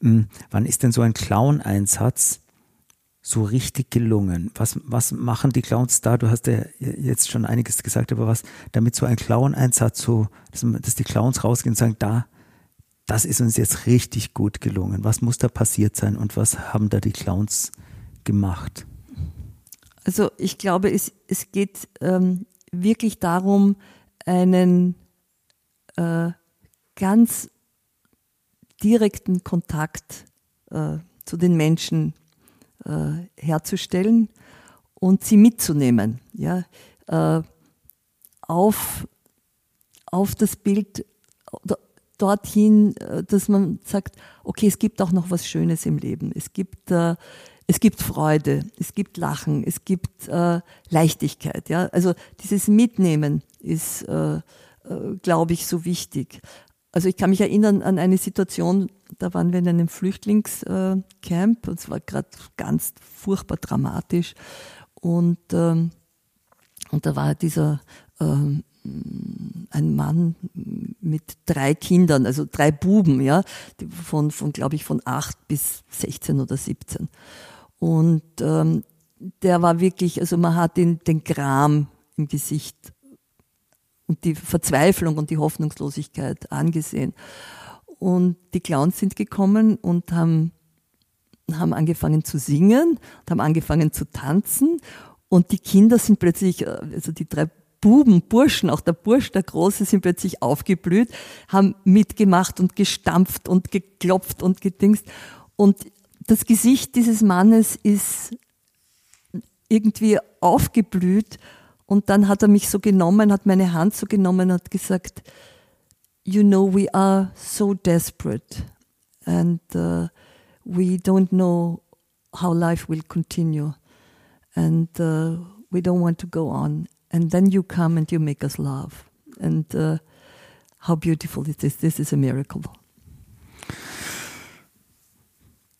Hm, wann ist denn so ein Clown-Einsatz so richtig gelungen? Was, was machen die Clowns da? Du hast ja jetzt schon einiges gesagt, aber was, damit so ein Clown-Einsatz so, dass, dass die Clowns rausgehen und sagen, da, das ist uns jetzt richtig gut gelungen. Was muss da passiert sein und was haben da die Clowns gemacht? Also ich glaube, es, es geht ähm, wirklich darum, einen äh, ganz direkten Kontakt äh, zu den Menschen äh, herzustellen und sie mitzunehmen. Ja? Äh, auf, auf das Bild dorthin, äh, dass man sagt, okay, es gibt auch noch was Schönes im Leben. Es gibt äh, es gibt Freude, es gibt Lachen, es gibt äh, Leichtigkeit. Ja? Also dieses Mitnehmen ist, äh, äh, glaube ich, so wichtig. Also ich kann mich erinnern an eine Situation, da waren wir in einem Flüchtlingscamp und es war gerade ganz furchtbar dramatisch. Und, ähm, und da war dieser ähm, ein Mann mit drei Kindern, also drei Buben, ja, von, von glaube ich, von acht bis 16 oder 17. Und ähm, der war wirklich, also man hat den, den Gram im Gesicht und die Verzweiflung und die Hoffnungslosigkeit angesehen. Und die Clowns sind gekommen und haben, haben angefangen zu singen und haben angefangen zu tanzen. Und die Kinder sind plötzlich, äh, also die drei Buben, Burschen, auch der Bursch, der Große, sind plötzlich aufgeblüht, haben mitgemacht und gestampft und geklopft und gedingst. Und das Gesicht dieses Mannes ist irgendwie aufgeblüht und dann hat er mich so genommen, hat meine Hand so genommen und hat gesagt, you know, we are so desperate and uh, we don't know how life will continue and uh, we don't want to go on. And then you come and you make us laugh. And uh, how beautiful it is. This is a miracle.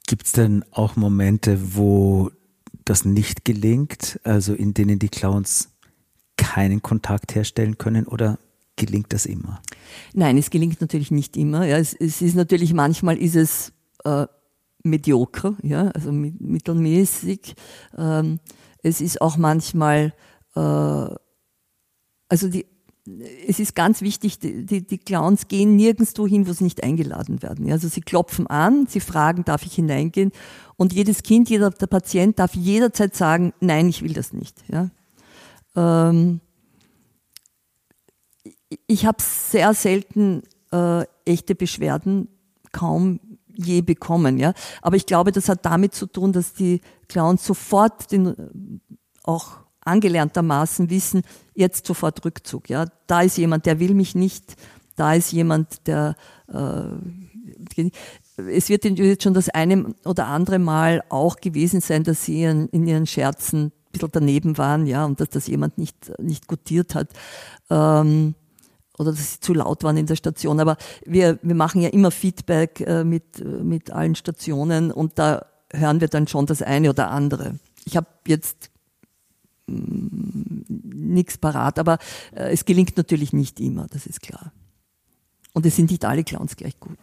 Gibt es denn auch Momente, wo das nicht gelingt, also in denen die Clowns keinen Kontakt herstellen können oder gelingt das immer? Nein, es gelingt natürlich nicht immer. Ja, es, es ist natürlich manchmal ist es äh, medioker, ja, also mittelmäßig. Ähm, es ist auch manchmal, äh, also die, es ist ganz wichtig, die, die, Clowns gehen nirgendwo hin, wo sie nicht eingeladen werden. Also sie klopfen an, sie fragen, darf ich hineingehen? Und jedes Kind, jeder der Patient darf jederzeit sagen, nein, ich will das nicht. Ja? Ähm, ich habe sehr selten äh, echte Beschwerden, kaum je bekommen. Ja? Aber ich glaube, das hat damit zu tun, dass die Clowns sofort den, auch angelerntermaßen wissen, jetzt sofort Rückzug. Ja, da ist jemand, der will mich nicht. Da ist jemand, der äh, es wird jetzt schon das eine oder andere Mal auch gewesen sein, dass sie in, in ihren Scherzen ein bisschen daneben waren, ja, und dass das jemand nicht, nicht gutiert hat. Ähm, oder dass sie zu laut waren in der Station. Aber wir, wir machen ja immer Feedback äh, mit, mit allen Stationen und da hören wir dann schon das eine oder andere. Ich habe jetzt nichts parat, aber äh, es gelingt natürlich nicht immer, das ist klar. Und es sind nicht alle Clowns gleich gut.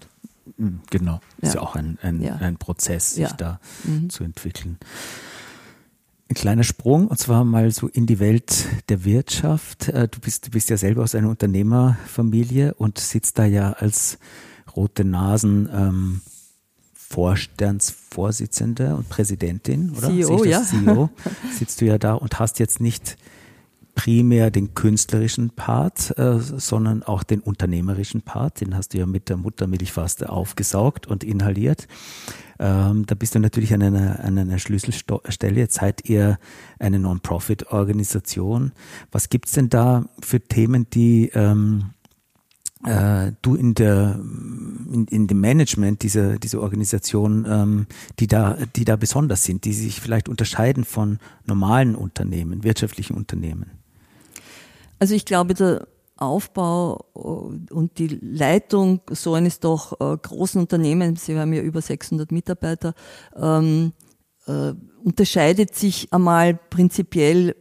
Mm, genau, ja. ist ja auch ein, ein, ja. ein Prozess, sich ja. da mhm. zu entwickeln. Ein kleiner Sprung, und zwar mal so in die Welt der Wirtschaft. Äh, du bist, du bist ja selber aus einer Unternehmerfamilie und sitzt da ja als rote Nasen ähm, Vorstandsvorsitzende und Präsidentin, oder? CEO, ja. CEO, [laughs] sitzt du ja da und hast jetzt nicht primär den künstlerischen Part, äh, sondern auch den unternehmerischen Part. Den hast du ja mit der Muttermilch fast aufgesaugt und inhaliert. Ähm, da bist du natürlich an einer, an einer Schlüsselstelle. Jetzt seid ihr eine Non-Profit-Organisation. Was gibt's denn da für Themen, die ähm, äh, du in der in, in dem Management dieser dieser Organisation, ähm, die da die da besonders sind, die sich vielleicht unterscheiden von normalen Unternehmen, wirtschaftlichen Unternehmen? Also ich glaube, der Aufbau äh, und die Leitung so eines doch äh, großen Unternehmens, Sie haben ja über 600 Mitarbeiter, ähm, äh, unterscheidet sich einmal prinzipiell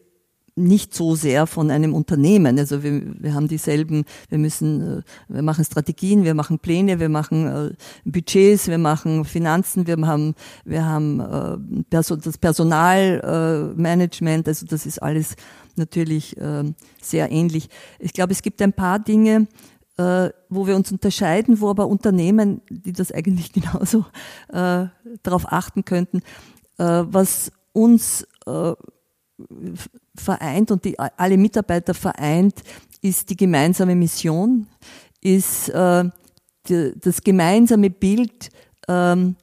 nicht so sehr von einem Unternehmen. Also wir, wir haben dieselben, wir müssen, äh, wir machen Strategien, wir machen Pläne, wir machen äh, Budgets, wir machen Finanzen, wir haben, wir haben äh, das Personalmanagement, also das ist alles natürlich sehr ähnlich. Ich glaube, es gibt ein paar Dinge, wo wir uns unterscheiden, wo aber Unternehmen, die das eigentlich [laughs] genauso darauf achten könnten, was uns vereint und die, alle Mitarbeiter vereint, ist die gemeinsame Mission, ist äh, die, das gemeinsame Bild, ähm,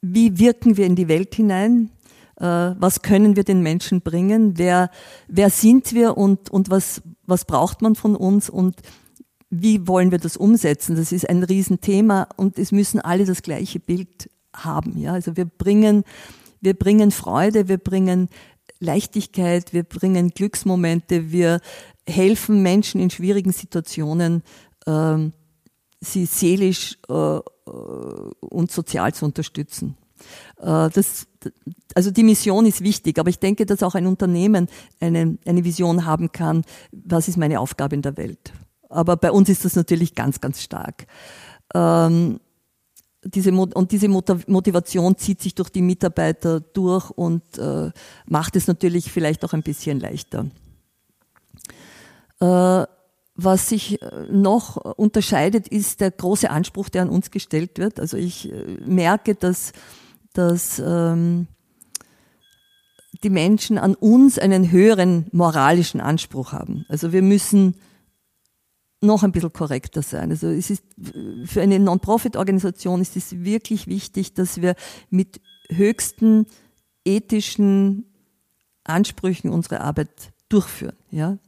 wie wirken wir in die Welt hinein, äh, was können wir den Menschen bringen, wer, wer sind wir und, und was, was braucht man von uns und wie wollen wir das umsetzen. Das ist ein Riesenthema und es müssen alle das gleiche Bild haben. Ja? Also wir bringen, wir bringen Freude, wir bringen Leichtigkeit, wir bringen Glücksmomente, wir helfen Menschen in schwierigen Situationen, ähm, sie seelisch äh, äh und sozial zu unterstützen. Äh, das, also die Mission ist wichtig, aber ich denke, dass auch ein Unternehmen eine, eine Vision haben kann, was ist meine Aufgabe in der Welt. Aber bei uns ist das natürlich ganz, ganz stark. Ähm, diese, und diese Motivation zieht sich durch die Mitarbeiter durch und äh, macht es natürlich vielleicht auch ein bisschen leichter. Äh, was sich äh, noch unterscheidet, ist der große Anspruch, der an uns gestellt wird. Also ich äh, merke, dass, dass ähm, die Menschen an uns einen höheren moralischen Anspruch haben. Also wir müssen noch ein bisschen korrekter sein. Also es ist für eine Non-Profit-Organisation ist es wirklich wichtig, dass wir mit höchsten ethischen Ansprüchen unsere Arbeit durchführen. Ja?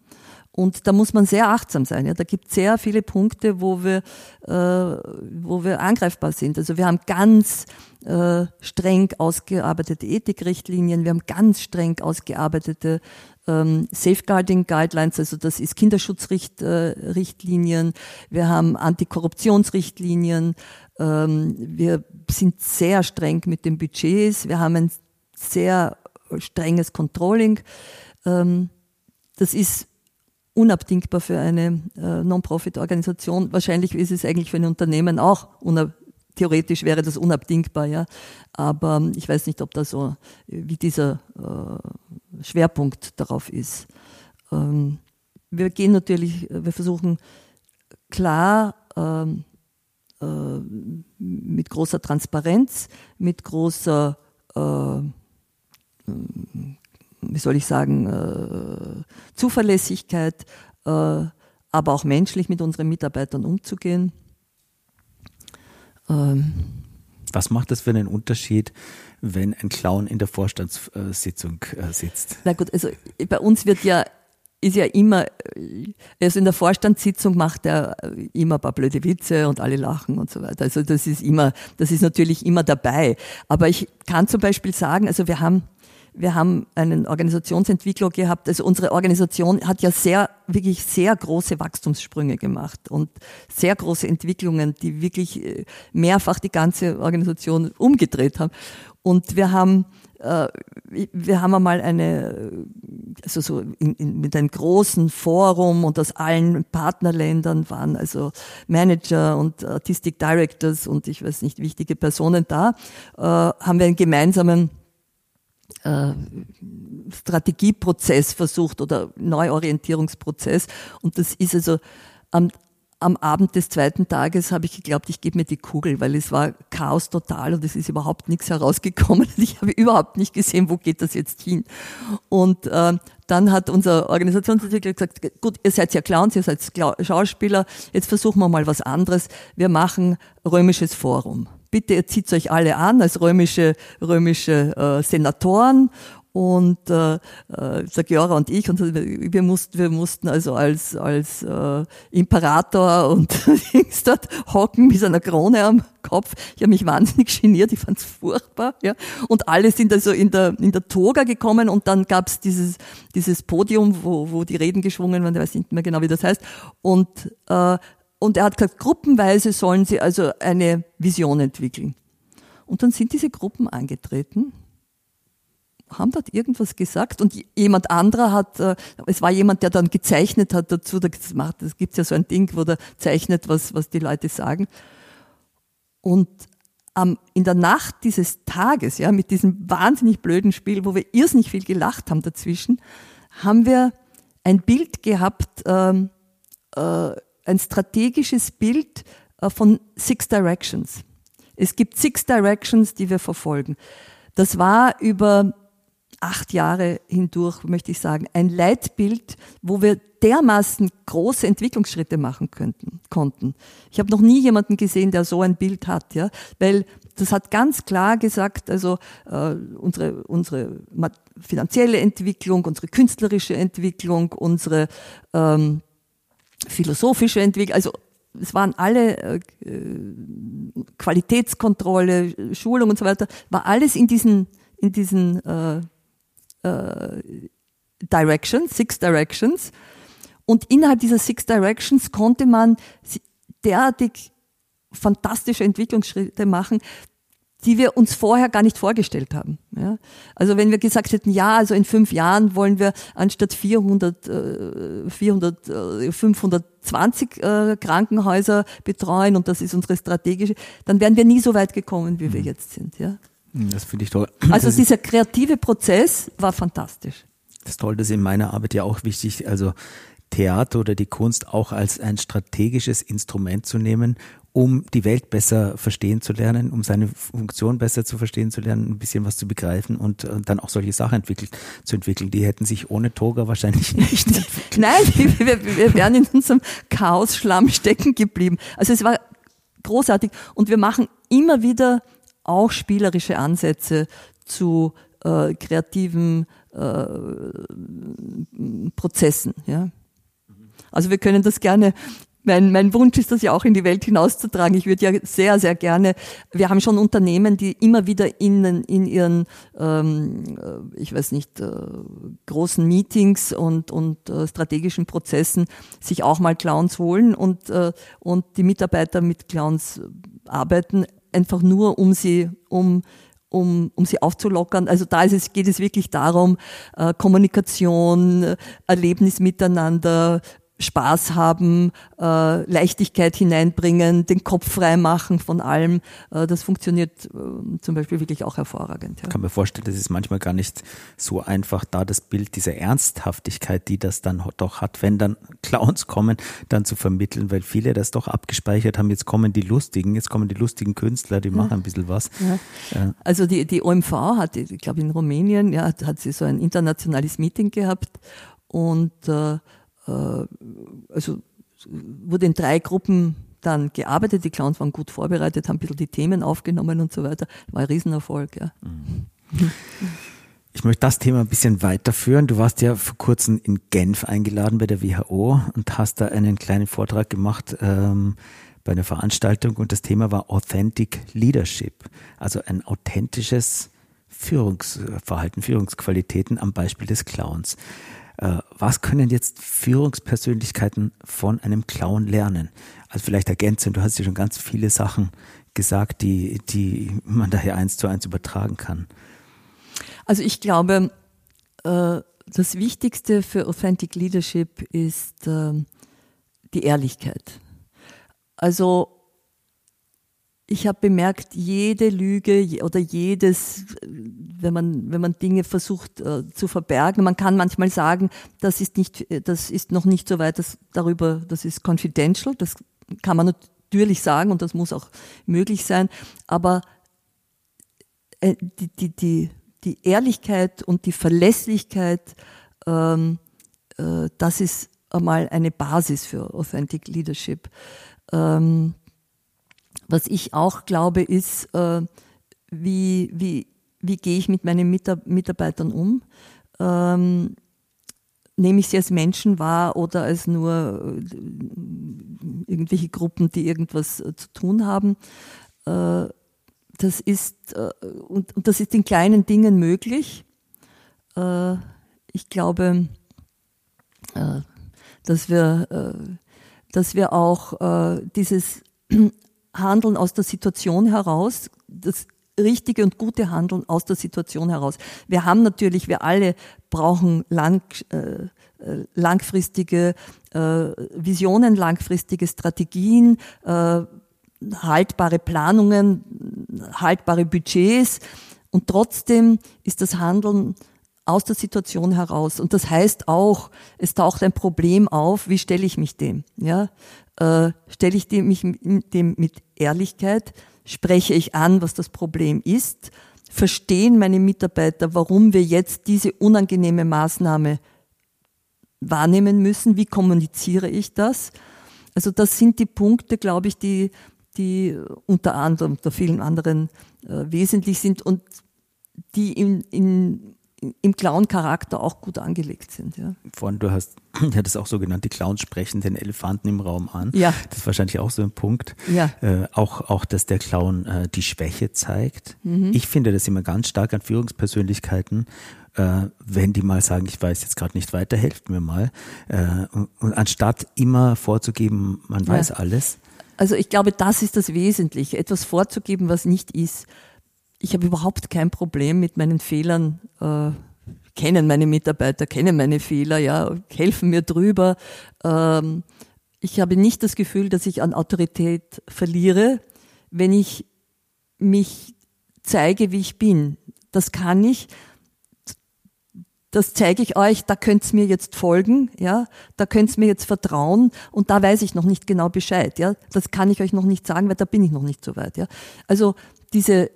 Und da muss man sehr achtsam sein. Ja? Da gibt es sehr viele Punkte, wo wir, äh, wo wir angreifbar sind. Also wir haben ganz äh, streng ausgearbeitete Ethikrichtlinien, wir haben ganz streng ausgearbeitete ähm, Safeguarding Guidelines, also das ist Kinderschutzrichtlinien, wir haben Antikorruptionsrichtlinien, ähm, wir sind sehr streng mit den Budgets, wir haben ein sehr strenges Controlling. Ähm, das ist unabdingbar für eine äh, Non-Profit-Organisation. Wahrscheinlich ist es eigentlich für ein Unternehmen auch unab theoretisch wäre das unabdingbar, ja. Aber ich weiß nicht, ob da so, wie dieser äh, Schwerpunkt darauf ist. Ähm, wir gehen natürlich, wir versuchen klar ähm, äh, mit großer Transparenz, mit großer, äh, wie soll ich sagen, äh, Zuverlässigkeit, äh, aber auch menschlich mit unseren Mitarbeitern umzugehen. Ähm, Was macht das für einen Unterschied, wenn ein Clown in der Vorstandssitzung äh, sitzt? Na gut, also bei uns wird ja ist ja immer, also in der Vorstandssitzung macht er immer ein paar blöde Witze und alle lachen und so weiter. Also das ist immer, das ist natürlich immer dabei. Aber ich kann zum Beispiel sagen, also wir haben, wir haben einen Organisationsentwickler gehabt. Also unsere Organisation hat ja sehr, wirklich sehr große Wachstumssprünge gemacht und sehr große Entwicklungen, die wirklich äh, mehrfach die ganze Organisation umgedreht haben. Und wir haben äh, wir haben einmal eine, also so in, in, mit einem großen Forum und aus allen Partnerländern waren also Manager und Artistic Directors und ich weiß nicht, wichtige Personen da, äh, haben wir einen gemeinsamen äh, Strategieprozess versucht oder Neuorientierungsprozess. Und das ist also am am Abend des zweiten Tages habe ich geglaubt, ich gebe mir die Kugel, weil es war Chaos total und es ist überhaupt nichts herausgekommen. [laughs] Ich habe überhaupt nicht gesehen, wo geht das jetzt hin. Und äh, dann hat unser Organisationsentwickler gesagt, gut, ihr seid ja Clowns, ihr seid Schauspieler, jetzt versuchen wir mal was anderes. Wir machen römisches Forum. Bitte, ihr zieht euch alle an als römische, römische äh, Senatoren und äh, äh, der Giora und ich und wir mussten wir mussten also als als äh, Imperator und [laughs] Dings dort hocken mit einer Krone am Kopf. Ich habe mich wahnsinnig geniert, ich fand's furchtbar, ja. Und alle sind also in der in der Toga gekommen und dann gab's dieses dieses Podium, wo wo die Reden geschwungen werden, ich weiß nicht mehr genau, wie das heißt und äh, und er hat gesagt, gruppenweise sollen sie also eine Vision entwickeln. Und dann sind diese Gruppen angetreten haben dort irgendwas gesagt und jemand anderer hat, äh, es war jemand, der dann gezeichnet hat dazu, das macht, das gibt's ja so ein Ding, wo der zeichnet, was, was die Leute sagen. Und ähm, in der Nacht dieses Tages, ja, mit diesem wahnsinnig blöden Spiel, wo wir irrsinnig viel gelacht haben dazwischen, haben wir ein Bild gehabt, ähm, äh, ein strategisches Bild äh, von Six Directions. Es gibt Six Directions, die wir verfolgen. Das war über acht Jahre hindurch, möchte ich sagen, ein Leitbild, wo wir dermaßen große Entwicklungsschritte machen könnten, konnten. Ich habe noch nie jemanden gesehen, der so ein Bild hat, ja, weil das hat ganz klar gesagt, also äh, unsere unsere finanzielle Entwicklung, unsere künstlerische Entwicklung, unsere ähm, philosophische Entwicklung, also es waren alle äh, Qualitätskontrolle, Schulung und so weiter, war alles in diesen in diesen äh, äh, Directions, Six Directions. Und innerhalb dieser Six Directions konnte man derartig fantastische Entwicklungsschritte machen, die wir uns vorher gar nicht vorgestellt haben. Ja? Also wenn wir gesagt hätten, ja, also in fünf Jahren wollen wir anstatt 400, äh, 400 äh, 520 äh, Krankenhäuser betreuen und das ist unsere strategische, dann wären wir nie so weit gekommen, wie wir mhm. jetzt sind. Ja? Das finde ich toll. Also dieser kreative Prozess war fantastisch. Das ist toll, das ist in meiner Arbeit ja auch wichtig, also Theater oder die Kunst auch als ein strategisches Instrument zu nehmen, um die Welt besser verstehen zu lernen, um seine Funktion besser zu verstehen zu lernen, ein bisschen was zu begreifen und, und dann auch solche Sachen entwickelt, zu entwickeln. Die hätten sich ohne Toga wahrscheinlich [laughs] nicht entwickelt. Nein, wir, wir wären in unserem Chaos-Schlamm stecken geblieben. Also es war großartig und wir machen immer wieder auch spielerische Ansätze zu äh, kreativen äh, Prozessen. Ja? Also wir können das gerne mein, mein Wunsch ist das ja auch in die Welt hinauszutragen. Ich würde ja sehr, sehr gerne, wir haben schon Unternehmen, die immer wieder in, in ihren, ähm, äh, ich weiß nicht, äh, großen Meetings und, und äh, strategischen Prozessen sich auch mal Clowns holen und, äh, und die Mitarbeiter mit Clowns arbeiten einfach nur, um sie, um, um, um sie aufzulockern. Also da ist es, geht es wirklich darum, äh, Kommunikation, Erlebnis miteinander, Spaß haben, äh, Leichtigkeit hineinbringen, den Kopf frei machen von allem. Äh, das funktioniert äh, zum Beispiel wirklich auch hervorragend. Ja. Ich kann mir vorstellen, das ist manchmal gar nicht so einfach, da das Bild dieser Ernsthaftigkeit, die das dann doch hat, wenn dann Clowns kommen, dann zu vermitteln, weil viele das doch abgespeichert haben. Jetzt kommen die lustigen, jetzt kommen die lustigen Künstler, die machen ein bisschen was. Ja. Also die, die OMV hat, ich glaube in Rumänien, ja, hat sie so ein internationales Meeting gehabt und äh, also wurde in drei Gruppen dann gearbeitet. Die Clowns waren gut vorbereitet, haben ein bisschen die Themen aufgenommen und so weiter. War ein Riesenerfolg, ja. Ich möchte das Thema ein bisschen weiterführen. Du warst ja vor kurzem in Genf eingeladen bei der WHO und hast da einen kleinen Vortrag gemacht ähm, bei einer Veranstaltung und das Thema war Authentic Leadership, also ein authentisches Führungsverhalten, Führungsqualitäten am Beispiel des Clowns. Äh, was können jetzt Führungspersönlichkeiten von einem Clown lernen? Also vielleicht ergänzen, du hast ja schon ganz viele Sachen gesagt, die, die man daher eins zu eins übertragen kann. Also ich glaube, äh, das Wichtigste für Authentic Leadership ist ähm, die Ehrlichkeit. Also ich habe bemerkt, jede Lüge oder jedes, wenn man, wenn man Dinge versucht äh, zu verbergen, man kann manchmal sagen, das ist nicht, das ist noch nicht so weit, das darüber, das ist confidential, das kann man natürlich sagen und das muss auch möglich sein, aber äh, die, die, die, die Ehrlichkeit und die Verlässlichkeit, ähm, äh, das ist einmal eine Basis für Authentic Leadership. Ähm, was ich auch glaube, ist, äh, wie, wie, wie gehe ich mit meinen Mitarbeitern um? Ähm, nehme ich sie als Menschen wahr oder als nur äh, irgendwelche Gruppen, die irgendwas äh, zu tun haben? Äh, das ist, äh, und, und, das ist in kleinen Dingen möglich. Äh, ich glaube, dass wir, dass wir auch dieses Handeln aus der Situation heraus, das richtige und gute Handeln aus der Situation heraus. Wir haben natürlich, wir alle brauchen lang, äh, langfristige äh, Visionen, langfristige Strategien, äh, haltbare Planungen, haltbare Budgets. Und trotzdem ist das Handeln aus der Situation heraus. Und das heißt auch, es taucht ein Problem auf, wie stelle ich mich dem? Ja? äh, stelle ich dem, mich dem mit Ehrlichkeit, spreche ich an, was das Problem ist, verstehen meine Mitarbeiter, warum wir jetzt diese unangenehme Maßnahme wahrnehmen müssen, wie kommuniziere ich das? Also das sind die Punkte, glaube ich, die, die unter anderem, unter vielen anderen äh, wesentlich sind und die in, in im Clown-Charakter auch gut angelegt sind. Ja. Vorhin, du hast [clears throat] ja das auch so genannt, die Clowns sprechen den Elefanten im Raum an. Ja. Das ist wahrscheinlich auch so ein Punkt. Ja. Äh, auch, auch, dass der Clown äh, die Schwäche zeigt. Mhm. Ich finde das immer ganz stark an Führungspersönlichkeiten, äh, wenn die mal sagen, ich weiß jetzt gerade nicht weiter, helft mir mal. Äh, und, und, anstatt immer vorzugeben, man ja. weiß alles. Also ich glaube, das ist das Wesentliche, etwas vorzugeben, was nicht ist ich habe überhaupt kein Problem mit meinen Fehlern. Äh, kennen meine Mitarbeiter, kennen meine Fehler, ja, helfen mir drüber. Ähm, ich habe nicht das Gefühl, dass ich an Autorität verliere, wenn ich mich zeige, wie ich bin. Das kann ich. Das zeige ich euch, da könnt's mir jetzt folgen, ja, da könnt's mir jetzt vertrauen und da weiß ich noch nicht genau Bescheid, ja. Das kann ich euch noch nicht sagen, weil da bin ich noch nicht so weit, ja. Also diese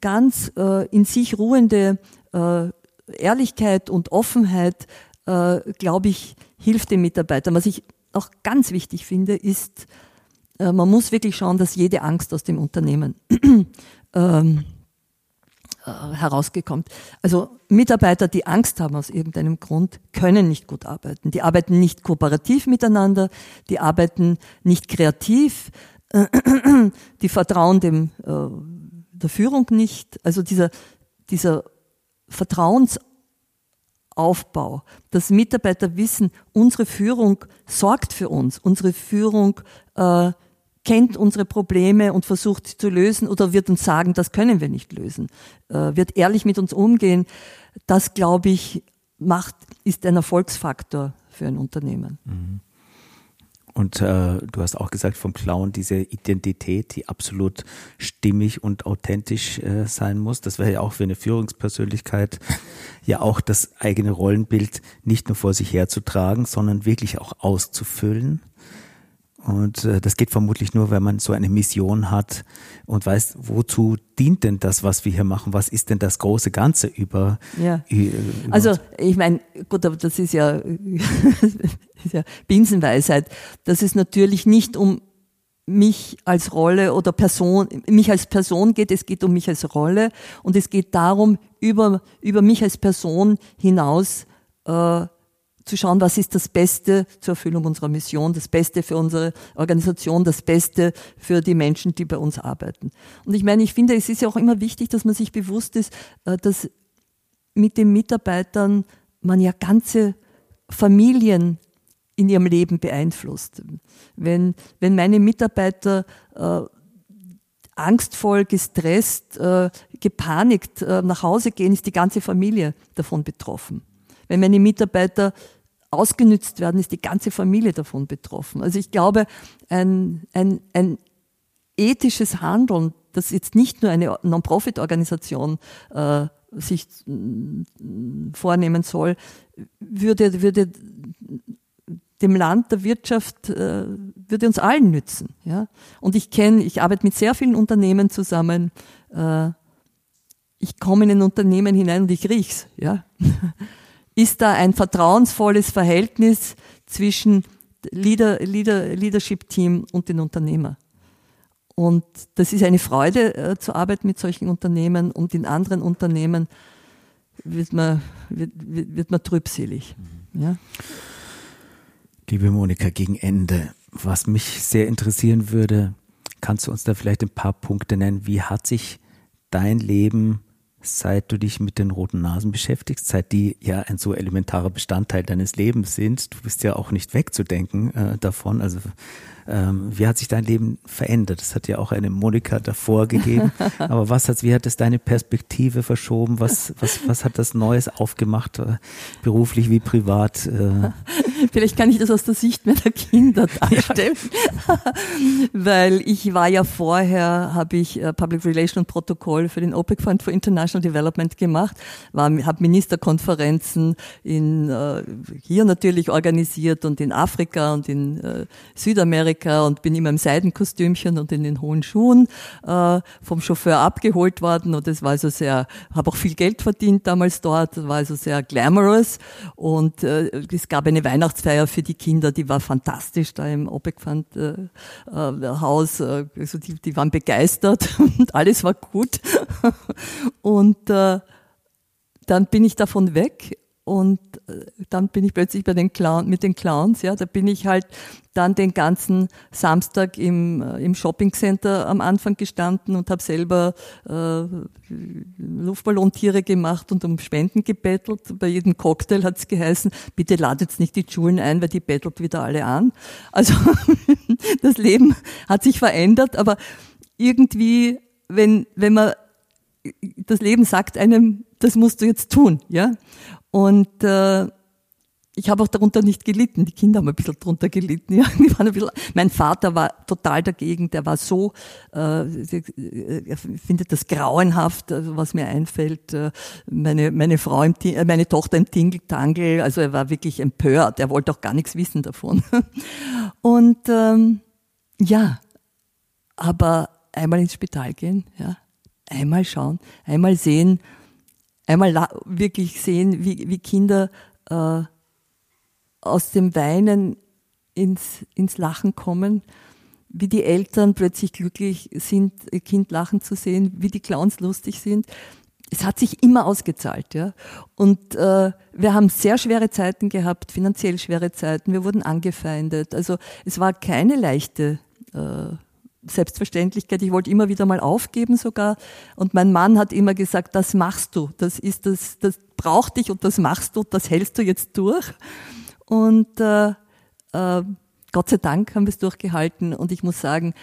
ganz äh, in sich ruhende äh, Ehrlichkeit und Offenheit, äh, glaube ich, hilft den Mitarbeitern. Was ich auch ganz wichtig finde, ist, äh, man muss wirklich schauen, dass jede Angst aus dem Unternehmen [clears throat] ähm, äh, herausgekommt. Also Mitarbeiter, die Angst haben aus irgendeinem Grund, können nicht gut arbeiten. Die arbeiten nicht kooperativ miteinander, die arbeiten nicht kreativ, [clears throat] die vertrauen dem äh, der Führung nicht, also dieser, dieser Vertrauensaufbau, dass Mitarbeiter wissen, unsere Führung sorgt für uns, unsere Führung äh, kennt unsere Probleme und versucht sie zu lösen oder wird uns sagen, das können wir nicht lösen, äh, wird ehrlich mit uns umgehen. Das, glaube ich, macht, ist ein Erfolgsfaktor für ein Unternehmen. Mhm. Und äh, du hast auch gesagt vom Clown diese Identität, die absolut stimmig und authentisch äh, sein muss. Das wäre ja auch für eine Führungspersönlichkeit [laughs] ja auch das eigene Rollenbild nicht nur vor sich herzutragen, sondern wirklich auch auszufüllen. Und äh, das geht vermutlich nur, wenn man so eine Mission hat und weiß, wozu dient denn das, was wir hier machen? Was ist denn das große Ganze über? Ja. Über also ich meine, gut, aber das ist ja, [laughs] ist ja Binsenweisheit, dass es natürlich nicht um mich als Rolle oder Person, mich als Person geht, es geht um mich als Rolle und es geht darum, über, über mich als Person hinaus äh, zu schauen, was ist das Beste zur Erfüllung unserer Mission, das Beste für unsere Organisation, das Beste für die Menschen, die bei uns arbeiten. Und ich meine, ich finde, es ist ja auch immer wichtig, dass man sich bewusst ist, äh, dass mit den Mitarbeitern man ja ganze Familien in ihrem Leben beeinflusst. Wenn, wenn meine Mitarbeiter äh, angstvoll, gestresst, äh, gepanikt äh, nach Hause gehen, ist die ganze Familie davon betroffen. Wenn meine Mitarbeiter ausgenützt werden, ist die ganze Familie davon betroffen. Also ich glaube, ein, ein, ein ethisches Handeln, das jetzt nicht nur eine Non-Profit-Organisation äh, sich äh, vornehmen soll, würde, würde dem Land, der Wirtschaft, äh, würde uns allen nützen. Ja? Und ich kenne, ich arbeite mit sehr vielen Unternehmen zusammen. Äh, ich komme in ein Unternehmen hinein und ich riech's. Ja? [laughs] ist da ein vertrauensvolles Verhältnis zwischen Leader, Leader, Leadership Team und den Unternehmer. Und das ist eine Freude äh, zu arbeiten mit solchen Unternehmen und in anderen Unternehmen wird man, wird, wird man trübselig. Mhm. Ja? Liebe Monika, gegen Ende, was mich sehr interessieren würde, kannst du uns da vielleicht ein paar Punkte nennen? Wie hat sich dein Leben seit du dich mit den roten Nasen beschäftigst, seit die ja ein so elementarer Bestandteil deines Lebens sind. Du bist ja auch nicht wegzudenken äh, davon. Also ähm, wie hat sich dein Leben verändert? Es hat ja auch eine Monika davor gegeben. [laughs] Aber was hat, wie hat es deine Perspektive verschoben? Was, was, was hat das Neues aufgemacht, äh, beruflich wie privat? Äh? [laughs] Vielleicht kann ich das aus der Sicht meiner Kinder darstellen. [laughs] Weil ich war ja vorher, habe ich äh, Public Relation und Protokoll für den OPEC Fund for International Development gemacht, habe Ministerkonferenzen in, äh, hier natürlich organisiert und in Afrika und in Südamerika Amerika und bin immer im Seidenkostümchen und in den hohen Schuhen äh, vom Chauffeur abgeholt worden und es war also sehr, habe auch viel Geld verdient damals dort, war also sehr glamorous und äh, es gab eine Weihnachtsfeier für die Kinder, die war fantastisch da im OPEC Fund äh, äh, Haus, äh, also die, die waren begeistert [laughs] und alles war gut. [laughs] Und äh, dann bin ich davon weg und äh, dann bin ich plötzlich bei den Clown, mit den Clowns, ja, da bin ich halt dann den ganzen Samstag im, äh, im Shoppingcenter am Anfang gestanden und habe selber äh, Luftballontiere gemacht und um Spenden gebettelt. Bei jedem Cocktail hat es geheißen, bitte ladet nicht die Schulen ein, weil die bettelt wieder alle an. Also [laughs] das Leben hat sich verändert, aber irgendwie, wenn, wenn man das Leben sagt einem, das musst du jetzt tun, ja. Und äh, ich habe auch darunter nicht gelitten. Die Kinder haben ein bisschen darunter gelitten. [laughs] Ja. Die waren ein bisschen, mein Vater war total dagegen. Der war so, äh, er findet das grauenhaft, also was mir einfällt. Äh, meine, meine Frau, im, äh, meine Tochter im Tingeltangel. Also er war wirklich empört. Er wollte auch gar nichts wissen davon. [laughs] Und ähm, ja, aber einmal ins Spital gehen, ja, einmal schauen, einmal sehen, einmal wirklich sehen, wie, wie Kinder äh, aus dem Weinen ins, ins Lachen kommen, wie die Eltern plötzlich glücklich sind, ihr Kind lachen zu sehen, wie die Clowns lustig sind. Es hat sich immer ausgezahlt, ja. Und äh, wir haben sehr schwere Zeiten gehabt, finanziell schwere Zeiten. Wir wurden angefeindet. Also es war keine leichte äh, Selbstverständlichkeit. Ich wollte immer wieder mal aufgeben sogar. Und mein Mann hat immer gesagt, das machst du. Das ist das, das braucht dich und das machst du, das hältst du jetzt durch. Und äh, äh, Gott sei Dank haben wir es durchgehalten und ich muss sagen,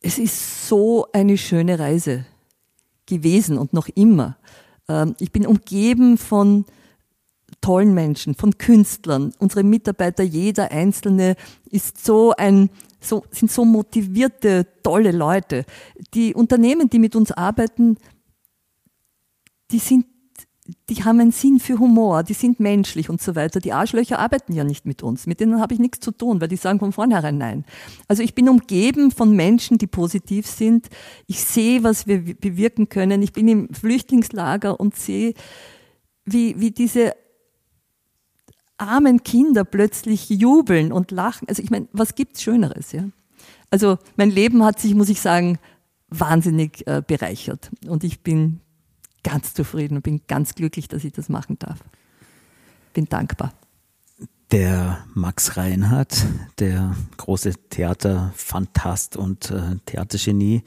es ist so eine schöne Reise gewesen und noch immer. Ähm, ich bin umgeben von tollen Menschen, von Künstlern. Unsere Mitarbeiter, jeder einzelne ist so ein, so, sind so motivierte, tolle Leute. Die Unternehmen, die mit uns arbeiten, die sind die haben einen Sinn für Humor, die sind menschlich und so weiter. Die Arschlöcher arbeiten ja nicht mit uns. Mit denen habe ich nichts zu tun, weil die sagen von vornherein nein. Also ich bin umgeben von Menschen, die positiv sind. Ich sehe, was wir bewirken können. Ich bin im Flüchtlingslager und sehe, wie, wie diese armen Kinder plötzlich jubeln und lachen. Also ich meine, was gibt's Schöneres, ja? Also mein Leben hat sich, muss ich sagen, wahnsinnig äh, bereichert. Und ich bin ganz zufrieden und bin ganz glücklich, dass ich das machen darf. Bin dankbar. Der Max Reinhardt, der große Theaterfantast und äh, Theatergenie,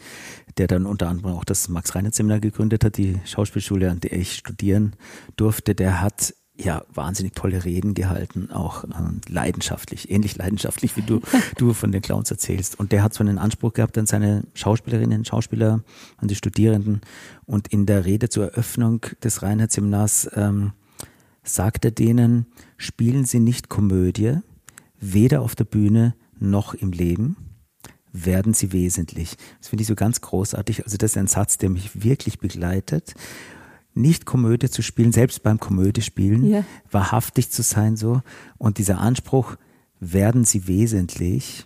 der dann unter anderem auch das Max Reinhardt Seminar gegründet hat, die Schauspielschule, an der ich studieren durfte, der hat ja wahnsinnig tolle Reden gehalten, auch ähm, leidenschaftlich, ähnlich leidenschaftlich wie du, [laughs] du von den Clowns erzählst. Und der hat so einen Anspruch gehabt an seine Schauspielerinnen, Schauspieler, an die Studierenden. Und in der Rede zur Eröffnung des Reinhardt-Seminars ähm, sagt er denen, spielen Sie nicht Komödie, weder auf der Bühne noch im Leben, werden Sie wesentlich. Das finde ich so ganz großartig. Also das ist ein Satz, der mich wirklich begleitet nicht Komödie zu spielen, selbst beim Komödiespielen, ja. wahrhaftig zu sein so. Und dieser Anspruch, werden sie wesentlich,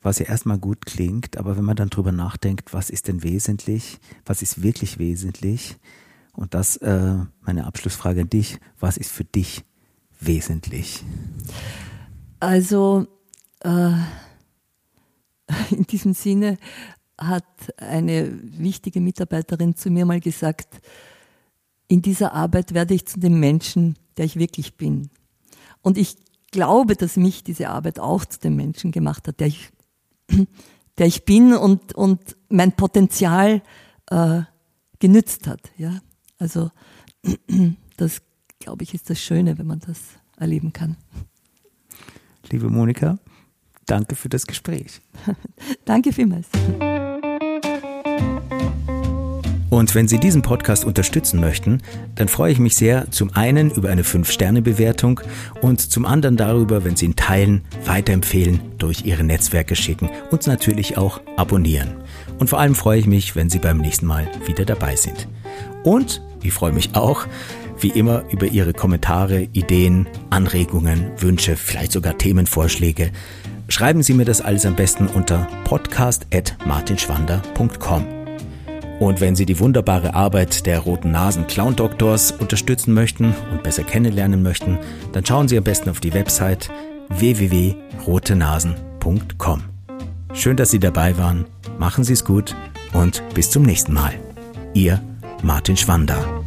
was ja erstmal gut klingt, aber wenn man dann drüber nachdenkt, was ist denn wesentlich, was ist wirklich wesentlich? Und das, äh, meine Abschlussfrage an dich, was ist für dich wesentlich? Also, äh, in diesem Sinne hat eine wichtige Mitarbeiterin zu mir mal gesagt, in dieser Arbeit werde ich zu dem Menschen, der ich wirklich bin. Und ich glaube, dass mich diese Arbeit auch zu dem Menschen gemacht hat, der ich, [clears throat] der ich bin und, und mein Potenzial äh, genützt hat. Ja? Also [clears throat] das, glaube ich, ist das Schöne, wenn man das erleben kann. Liebe Monika, danke für das Gespräch. [laughs] danke vielmals. Und wenn Sie diesen Podcast unterstützen möchten, dann freue ich mich sehr zum einen über eine 5-Sterne-Bewertung und zum anderen darüber, wenn Sie ihn teilen, weiterempfehlen, durch Ihre Netzwerke schicken und natürlich auch abonnieren. Und vor allem freue ich mich, wenn Sie beim nächsten Mal wieder dabei sind. Und ich freue mich auch, wie immer, über Ihre Kommentare, Ideen, Anregungen, Wünsche, vielleicht sogar Themenvorschläge. Schreiben Sie mir das alles am besten unter podcast.martinschwander.com. Und wenn Sie die wunderbare Arbeit der Roten Nasen Clown Doctors unterstützen möchten und besser kennenlernen möchten, dann schauen Sie am besten auf die Website www.rotenasen.com. Schön, dass Sie dabei waren. Machen Sie es gut und bis zum nächsten Mal. Ihr Martin Schwander.